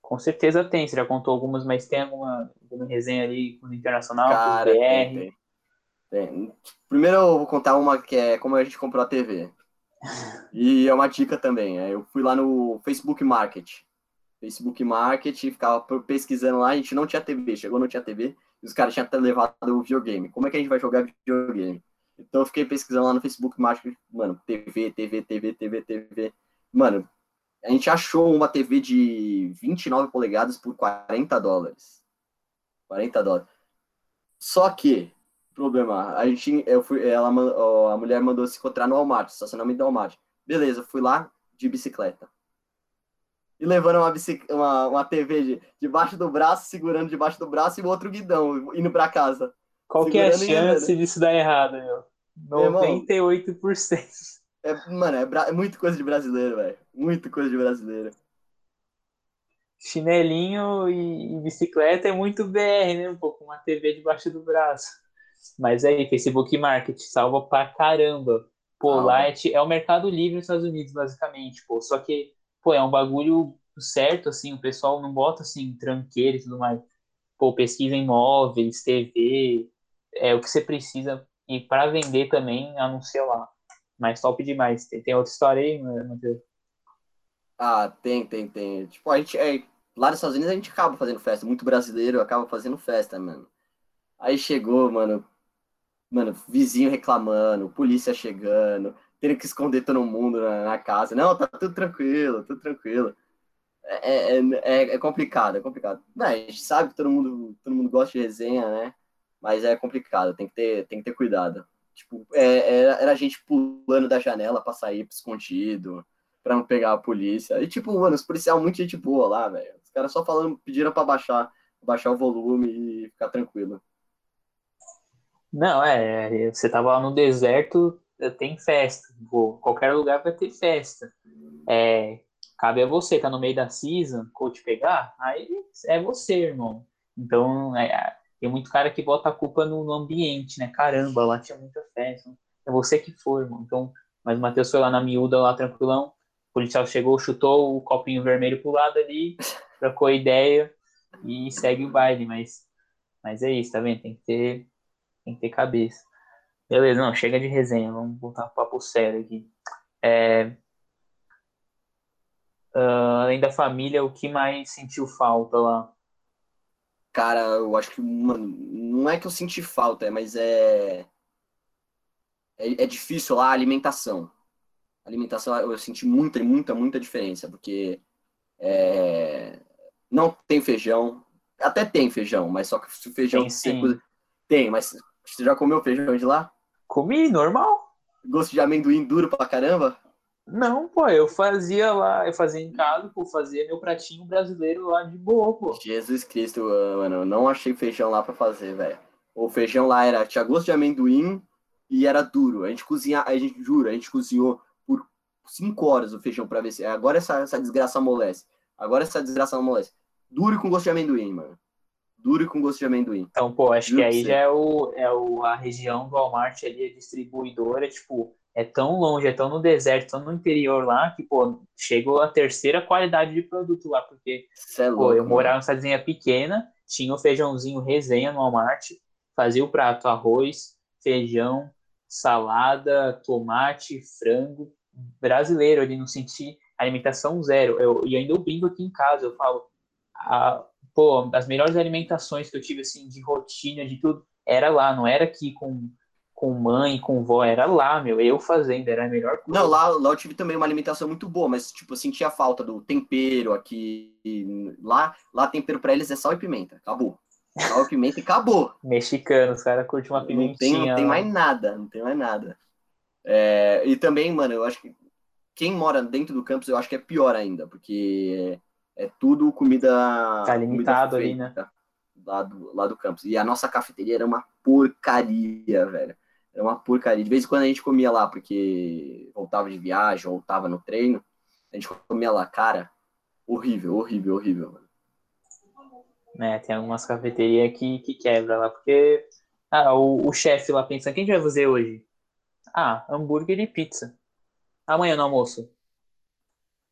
com certeza tem, você já contou algumas, mas tem alguma, alguma resenha ali com o Internacional, Cara, com o BR? Tem, tem. Tem. Primeiro eu vou contar uma que é como a gente comprou a TV. E é uma dica também. é, Eu fui lá no Facebook Market. Facebook Market, ficava pesquisando lá, a gente não tinha TV, chegou não tinha TV, e os caras tinham levado o videogame. Como é que a gente vai jogar videogame? Então eu fiquei pesquisando lá no Facebook Market, mano, TV, TV, TV, TV, TV. Mano, a gente achou uma TV de 29 polegadas por 40 dólares. 40 dólares. Só que, problema, a gente, eu fui, ela, a mulher mandou se encontrar no Walmart, estacionamento do Walmart. Beleza, fui lá de bicicleta. E levando uma, uma, uma TV de, debaixo do braço, segurando debaixo do braço e o outro guidão, indo para casa. Qual que é a chance disso dar errado, meu? 98%. É, mano, é, é muito coisa de brasileiro, velho. Muito coisa de brasileiro. Chinelinho e, e bicicleta é muito BR, né? Um pouco uma TV debaixo do braço. Mas aí, Facebook Market salva pra caramba. Pô, ah, lá é, é, o mercado livre nos Estados Unidos, basicamente, pô. Só que, pô, é um bagulho certo, assim, o pessoal não bota, assim, tranqueira e tudo mais. Pô, pesquisa em móveis, TV, é o que você precisa. E para vender também, anuncia lá. Mas top demais. Tem, tem outra história aí, Matheus? Ah, tem, tem, tem. Tipo, a gente, é, lá nos Estados Unidos a gente acaba fazendo festa. Muito brasileiro acaba fazendo festa, mano. Aí chegou, mano, mano, vizinho reclamando, polícia chegando, tendo que esconder todo mundo na, na casa. Não, tá tudo tranquilo, tudo tranquilo. É, é, é, é complicado, é complicado. Não, a gente sabe que todo mundo, todo mundo gosta de resenha, né? Mas é complicado, tem que ter, tem que ter cuidado. Tipo, é, era, era a gente pulando da janela pra sair escondido, pra não pegar a polícia. E, tipo, mano, os policiais muito gente boa lá, velho. Os caras só falando, pediram pra baixar, baixar o volume e ficar tranquilo. Não, é, é, você tava lá no deserto, tem festa. Qualquer lugar vai ter festa. É, cabe a você, tá no meio da season, coach pegar, aí é você, irmão. Então, é, tem muito cara que bota a culpa no, no, ambiente, né? Caramba, lá tinha muita festa. É você que foi, irmão. Então, mas o Matheus foi lá na miúda, lá tranquilão. O policial chegou, chutou o copinho vermelho pro lado ali, trocou ideia e segue o baile. Mas, mas é isso, tá vendo? Tem que ter tem que ter cabeça. Beleza, não, chega de resenha, vamos voltar para papo sério aqui. É, uh, além da família, o que mais sentiu falta lá? Cara, eu acho que, mano, não é que eu senti falta, é, mas é, é, é difícil lá a alimentação. A alimentação eu senti muita, muita, muita diferença, porque é, não tem feijão, até tem feijão, mas só que se o feijão tem, tem, mas você já comeu feijão de lá? Comi, normal. Gosto de amendoim duro pra caramba? Não, pô, eu fazia lá, eu fazia em casa, pô, fazia meu pratinho brasileiro lá de boa, pô. Jesus Cristo, mano, eu não achei feijão lá pra fazer, velho. O feijão lá era, tinha gosto de amendoim e era duro. A gente cozinha, a gente jura, a gente cozinhou por cinco horas o feijão pra ver se. Agora essa, essa desgraça amolece. Agora essa desgraça amolece. Duro e com gosto de amendoim, mano duro e com gosto de amendoim. Então, pô, acho que aí já é, o, é o, a região do Walmart ali, a distribuidora, tipo, é tão longe, é tão no deserto, tão no interior lá, que, pô, chegou a terceira qualidade de produto lá, porque, é louco, pô, eu morava numa cidadezinha pequena, tinha o feijãozinho resenha no Walmart, fazia o prato arroz, feijão, salada, tomate, frango, brasileiro ali, não senti alimentação zero. Eu, e ainda eu brinco aqui em casa, eu falo, a, pô, as melhores alimentações que eu tive, assim, de rotina, de tudo, era lá, não era aqui com, com mãe, com vó, era lá, meu, eu fazendo, era a melhor coisa. Não, lá, lá eu tive também uma alimentação muito boa, mas, tipo, eu sentia falta do tempero aqui, lá, lá tempero pra eles é sal e pimenta, acabou. Sal e pimenta e acabou. Mexicano, os caras curtem uma pimentinha. Não tem, não tem mais nada, não tem mais nada. É, e também, mano, eu acho que quem mora dentro do campus, eu acho que é pior ainda, porque é tudo comida. Tá limitado comida ali, né? Lá do, lá do campus. E a nossa cafeteria era uma porcaria, velho. Era uma porcaria. De vez em quando a gente comia lá, porque voltava de viagem ou tava no treino, a gente comia lá, cara. Horrível, horrível, horrível, mano. É, tem algumas cafeterias que, que quebra lá, porque ah, o, o chefe lá pensa, quem a gente vai fazer hoje? Ah, hambúrguer e pizza. Amanhã no almoço. O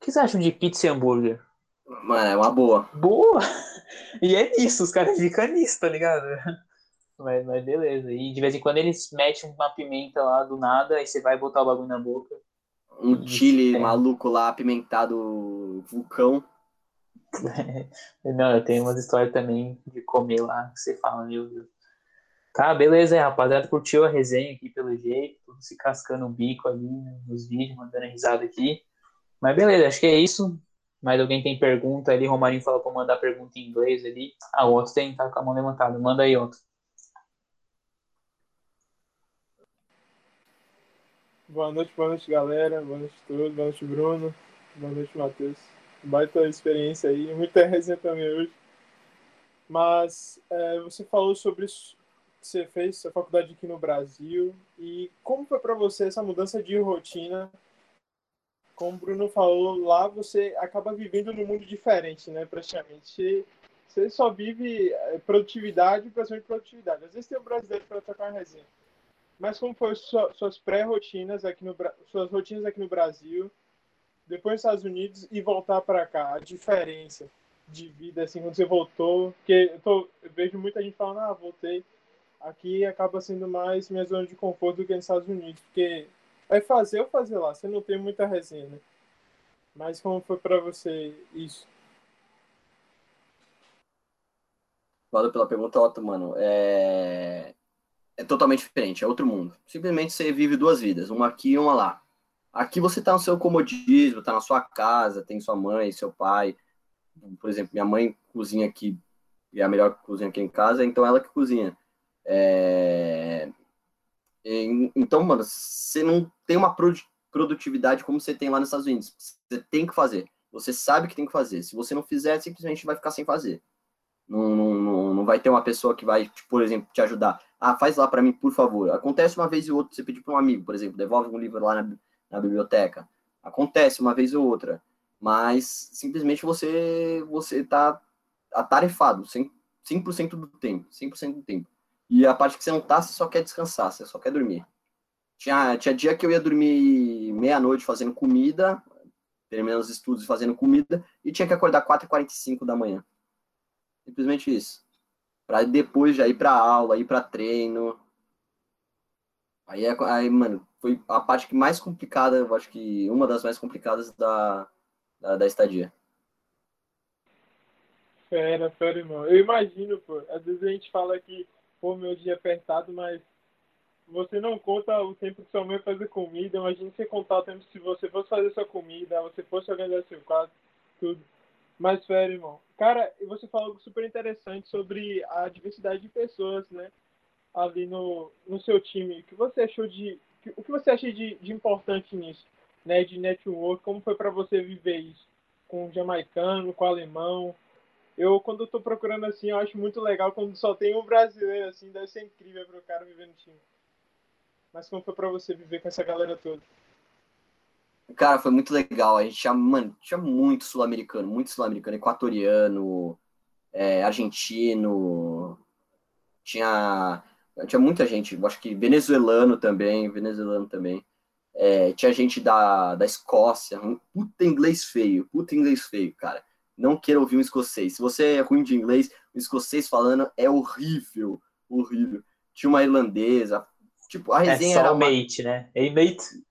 que vocês acham de pizza e hambúrguer? Mano, é uma boa. Boa! E é isso, os caras ficam nisso, tá ligado? Mas, mas beleza. E de vez em quando eles metem uma pimenta lá do nada, aí você vai botar o bagulho na boca. Um chile é. maluco lá, apimentado vulcão. Não, eu tenho umas histórias também de comer lá que você fala, meu Deus. Tá, beleza aí, rapaziada. Curtiu a resenha aqui pelo jeito, se cascando o bico ali nos vídeos, mandando risada aqui. Mas beleza, acho que é isso. Mais alguém tem pergunta ali? Romarinho falou pra mandar pergunta em inglês ali. Ah, o Otto tem, tá com a mão levantada. Manda aí, Otto. Boa noite, boa noite, galera. Boa noite a todos. Boa noite, Bruno. Boa noite, Matheus. Baita experiência aí. Muita resenha também hoje. Mas é, você falou sobre que você fez a faculdade aqui no Brasil e como foi para você essa mudança de rotina? Como o Bruno falou, lá você acaba vivendo num mundo diferente, né? Praticamente. Você só vive é, produtividade, praticamente produtividade. Às vezes tem um brasileiro para tocar uma resenha mas como foram suas pré-rotinas aqui no suas rotinas aqui no Brasil, depois nos Estados Unidos e voltar para cá, a diferença de vida assim quando você voltou, porque eu, eu vejo muita gente falando, ah, voltei aqui acaba sendo mais minha zona de conforto do que nos Estados Unidos, porque é fazer ou fazer lá, você não tem muita resenha, né? Mas como foi para você isso? Valeu pela pergunta, Otto, mano. É é totalmente diferente, é outro mundo. Simplesmente você vive duas vidas, uma aqui e uma lá. Aqui você tá no seu comodismo, tá na sua casa, tem sua mãe, seu pai. Por exemplo, minha mãe cozinha aqui, e é a melhor cozinha aqui em casa, então ela que cozinha. É... Então, mano, você não tem uma produtividade como você tem lá nos Estados Unidos. Você tem que fazer. Você sabe que tem que fazer. Se você não fizer, simplesmente vai ficar sem fazer. Não, não, não, vai ter uma pessoa que vai, tipo, por exemplo, te ajudar. Ah, faz lá para mim, por favor. Acontece uma vez e outra, você pedir para um amigo, por exemplo, devolve um livro lá na, na biblioteca. Acontece uma vez ou outra. Mas simplesmente você você tá atarefado 100%, 100% do tempo, 100% do tempo. E a parte que você não tá, você só quer descansar, você só quer dormir. Tinha, tinha dia que eu ia dormir meia-noite fazendo comida, terminando os estudos fazendo comida, e tinha que acordar 4h45 da manhã. Simplesmente isso. Para depois já ir para aula, ir para treino. Aí, é, aí, mano, foi a parte que mais complicada, eu acho que uma das mais complicadas da, da, da estadia. Fera, fera, irmão. Eu imagino, pô. Às vezes a gente fala que, pô, meu dia apertado, mas você não conta o tempo que sua mãe faz a comida. Imagina você contar o tempo se você fosse fazer sua comida, você fosse organizar seu quarto, tudo. Mas, fera, irmão. Cara, você falou algo super interessante sobre a diversidade de pessoas, né? Ali no, no seu time. O que você achou de. O que você acha de, de importante nisso? Né? De network, como foi para você viver isso? Com o jamaicano, com o alemão. Eu, quando eu tô procurando assim, eu acho muito legal quando só tem um brasileiro, assim, deve ser incrível para o cara viver no time. Mas como foi para você viver com essa galera toda? Cara, foi muito legal. A gente tinha, mano, tinha muito sul-americano, muito sul-americano, equatoriano, é, argentino, tinha, tinha muita gente, acho que venezuelano também, venezuelano também. É, tinha gente da, da Escócia, um puta inglês feio, puta inglês feio, cara. Não queira ouvir um escocês. Se você é ruim de inglês, o escocês falando é horrível, horrível. Tinha uma irlandesa, Tipo, a é resenha é era uma... mate, né? Hey, mate.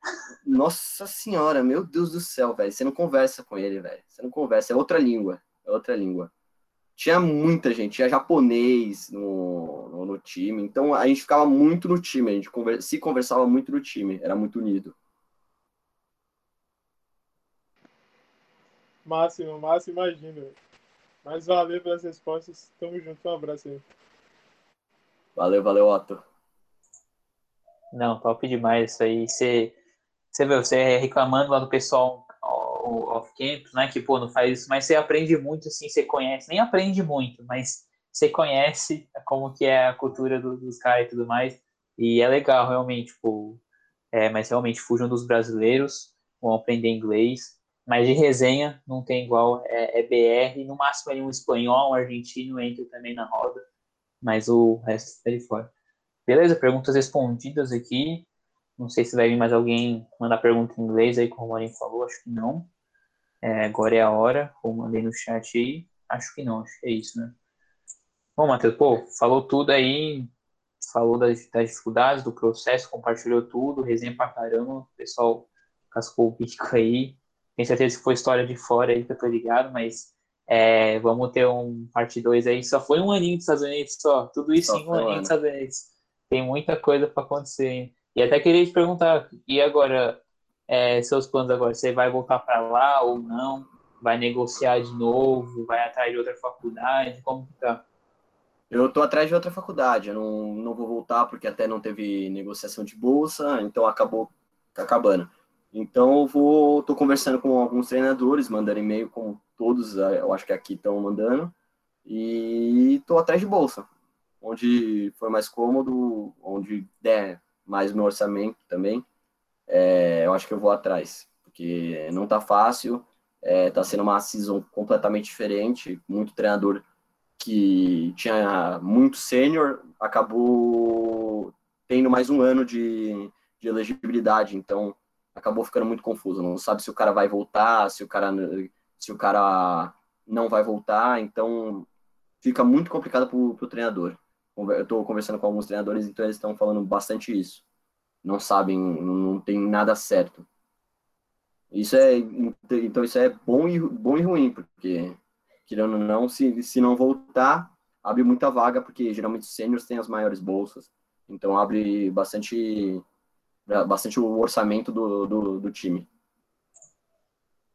Nossa senhora, meu Deus do céu, velho. Você não conversa com ele, velho. Você não conversa. É outra língua. É outra língua. Tinha muita gente. Tinha japonês no, no, no time. Então, a gente ficava muito no time. A gente conver... se conversava muito no time. Era muito unido. Máximo, máximo, imagino. Mas valeu pelas respostas. Tamo junto. Um abraço aí. Valeu, valeu, Otto. Não, top demais isso aí. Você, você vê, você reclamando lá do pessoal off-campus, né? Que, pô, não faz isso, mas você aprende muito, assim, você conhece, nem aprende muito, mas você conhece como que é a cultura do, dos caras e tudo mais, e é legal, realmente, tipo, é, mas realmente fujam dos brasileiros, vão aprender inglês, mas de resenha não tem igual, é, é BR, no máximo aí um espanhol, um argentino entra também na roda, mas o resto está de fora. Beleza, perguntas respondidas aqui. Não sei se vai vir mais alguém mandar pergunta em inglês aí, como o Marinho falou, acho que não. É, agora é a hora, como mandei no chat aí. Acho que não, acho que é isso, né? Bom, Matheus, pô, falou tudo aí. falou das, das dificuldades, do processo, compartilhou tudo, resenha pra caramba, o pessoal cascou o bico aí. Tenho certeza que foi história de fora aí que eu tô ligado, mas é, vamos ter um parte 2 aí. Só foi um aninho dos Estados Unidos, só. Tudo isso só em um aninho dos Estados Unidos. Tem muita coisa para acontecer. Hein? E até queria te perguntar, e agora, é, seus planos agora? Você vai voltar para lá ou não? Vai negociar de novo? Vai atrás de outra faculdade? Como que tá? Eu tô atrás de outra faculdade. Eu não, não vou voltar porque até não teve negociação de bolsa, então acabou acabando. Então eu vou, tô conversando com alguns treinadores, mandando e-mail com todos, eh, eu acho que aqui estão mandando, e tô atrás de bolsa, onde for mais cômodo, onde der mais meu orçamento também, é, eu acho que eu vou atrás, porque não tá fácil, é, tá sendo uma season completamente diferente, muito treinador que tinha muito sênior, acabou tendo mais um ano de, de elegibilidade, então acabou ficando muito confuso. Não sabe se o cara vai voltar, se o cara, se o cara não vai voltar, então fica muito complicado para o treinador. Eu estou conversando com alguns treinadores, então eles estão falando bastante isso. Não sabem, não tem nada certo. Isso é então isso é bom e bom e ruim, porque querendo ou não, se, se não voltar, abre muita vaga, porque geralmente os sêniores têm as maiores bolsas. Então abre bastante bastante o orçamento do, do, do time.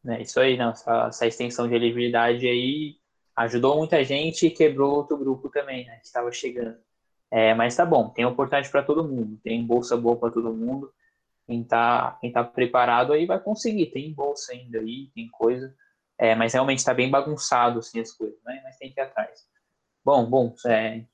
É isso aí, não. Essa, essa, extensão de elegibilidade aí ajudou muita gente e quebrou outro grupo também, né? Que estava chegando. É, mas tá bom, tem oportunidade para todo mundo, tem bolsa boa para todo mundo. Quem tá, quem tá preparado aí vai conseguir, tem bolsa ainda aí, tem coisa. É, mas realmente está bem bagunçado assim as coisas, né? Mas tem que ir atrás. Bom, bom, é,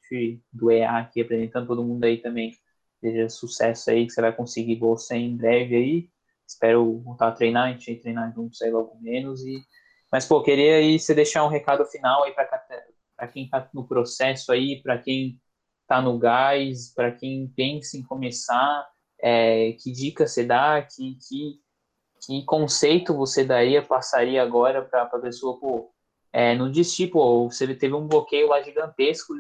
do EA aqui apresentando todo mundo aí também Seja sucesso aí, que você vai conseguir bolsa em breve aí. Espero voltar a treinar, a gente treinar juntos aí logo menos. E... Mas, pô, queria aí você deixar um recado final aí para quem está no processo aí, para quem está no gás, para quem pensa em começar, é, que dica você dá, que, que, que conceito você daria, passaria agora para a pessoa, pô, é, não desistir, pô, você teve um bloqueio lá gigantesco,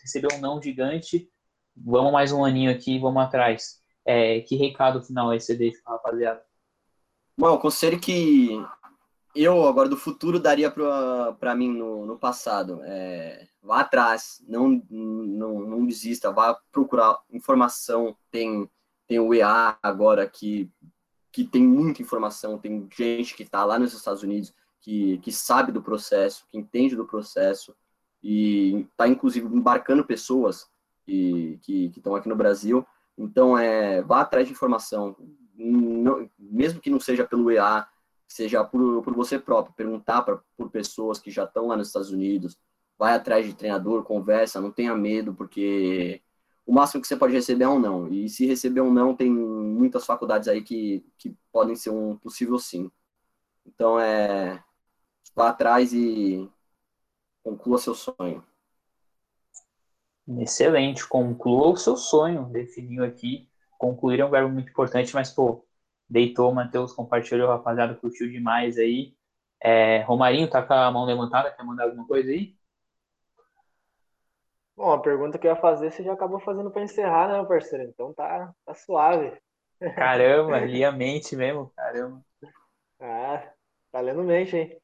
recebeu um não gigante, vamos mais um aninho aqui, vamos atrás. É, que recado final aí você deixa rapaziada? Bom, o conselho que eu, agora do futuro, daria para mim no, no passado. É, vá atrás, não, não, não desista, vá procurar informação. Tem, tem o EA agora que, que tem muita informação, tem gente que está lá nos Estados Unidos que, que sabe do processo, que entende do processo e está inclusive embarcando pessoas que estão aqui no Brasil. Então, é, vá atrás de informação, não, mesmo que não seja pelo EA, seja por, por você próprio, perguntar pra, por pessoas que já estão lá nos Estados Unidos, vai atrás de treinador, conversa, não tenha medo, porque o máximo que você pode receber é um não. E se receber um não, tem muitas faculdades aí que, que podem ser um possível sim. Então, é, vá atrás e conclua seu sonho. Excelente, conclua o seu sonho, definiu aqui. Concluir é um verbo muito importante, mas, pô, deitou, Matheus compartilhou, rapaziada, curtiu demais aí. É, Romarinho, tá com a mão levantada, quer mandar alguma coisa aí? Bom, a pergunta que eu ia fazer você já acabou fazendo para encerrar, né, meu parceiro? Então tá, tá suave. Caramba, lia mente mesmo, caramba. Ah, tá lendo mente, hein?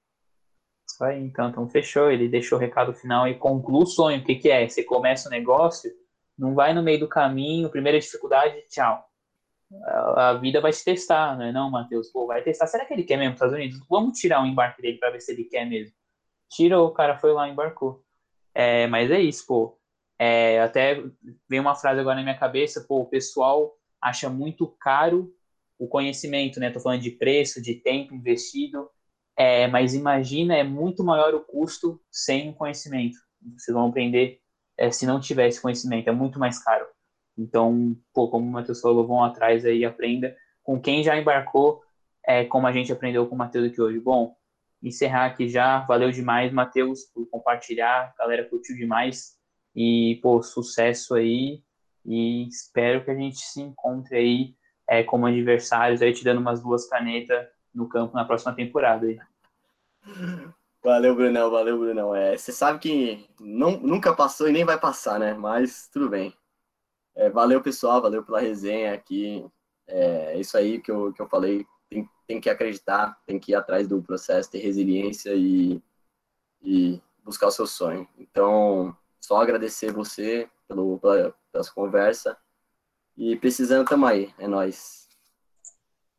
Isso aí, então, então fechou. Ele deixou o recado final e conclui o sonho. O que, que é? Você começa o negócio, não vai no meio do caminho, primeira dificuldade, tchau. A, vida vai te testar, não é não, Matheus? Pô, vai testar. Será que ele quer mesmo Estados Unidos? Vamos tirar o embarque dele para ver se ele quer mesmo. Tira, o cara foi lá embarcou. É, mas é isso, pô. É, até vem uma frase agora na minha cabeça, pô, o pessoal acha muito caro o conhecimento, né? Tô falando de preço, de tempo investido. É, mas imagina, é muito maior o custo sem o conhecimento. Vocês vão aprender é, se não tiver esse conhecimento, é muito mais caro. Então, pô, como o Matheus falou, vão atrás aí, aprenda com quem já embarcou, é, como a gente aprendeu com o Matheus aqui hoje. Bom, encerrar aqui já, valeu demais, Matheus, por compartilhar, a galera curtiu demais, e, pô, sucesso aí, e espero que a gente se encontre aí é, como adversários, aí te dando umas duas canetas no campo na próxima temporada aí. Valeu, Brunão, valeu, Brunão. É, você sabe que não, nunca passou e nem vai passar, né? Mas tudo bem. É, valeu, pessoal, valeu pela resenha aqui. É, é isso aí que eu, que eu falei. Tem, tem que acreditar, tem que ir atrás do processo, ter resiliência e, e buscar o seu sonho. Então, só agradecer você pelo, pela, pela conversa. E precisando, tamo aí. É nóis.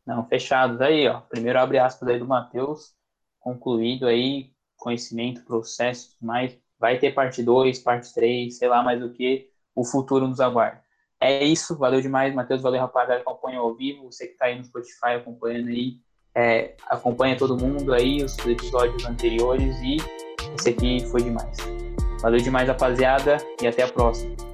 Não, fechados aí, ó. Primeiro abre aspas aí do Matheus, concluído aí, conhecimento, processo, mais. Vai ter parte 2, parte 3, sei lá mais o que, o futuro nos aguarda. É isso, valeu demais, Matheus, valeu rapaziada acompanha ao vivo, você que tá aí no Spotify acompanhando aí, é, acompanha todo mundo aí, os episódios anteriores e esse aqui foi demais. Valeu demais, rapaziada, e até a próxima.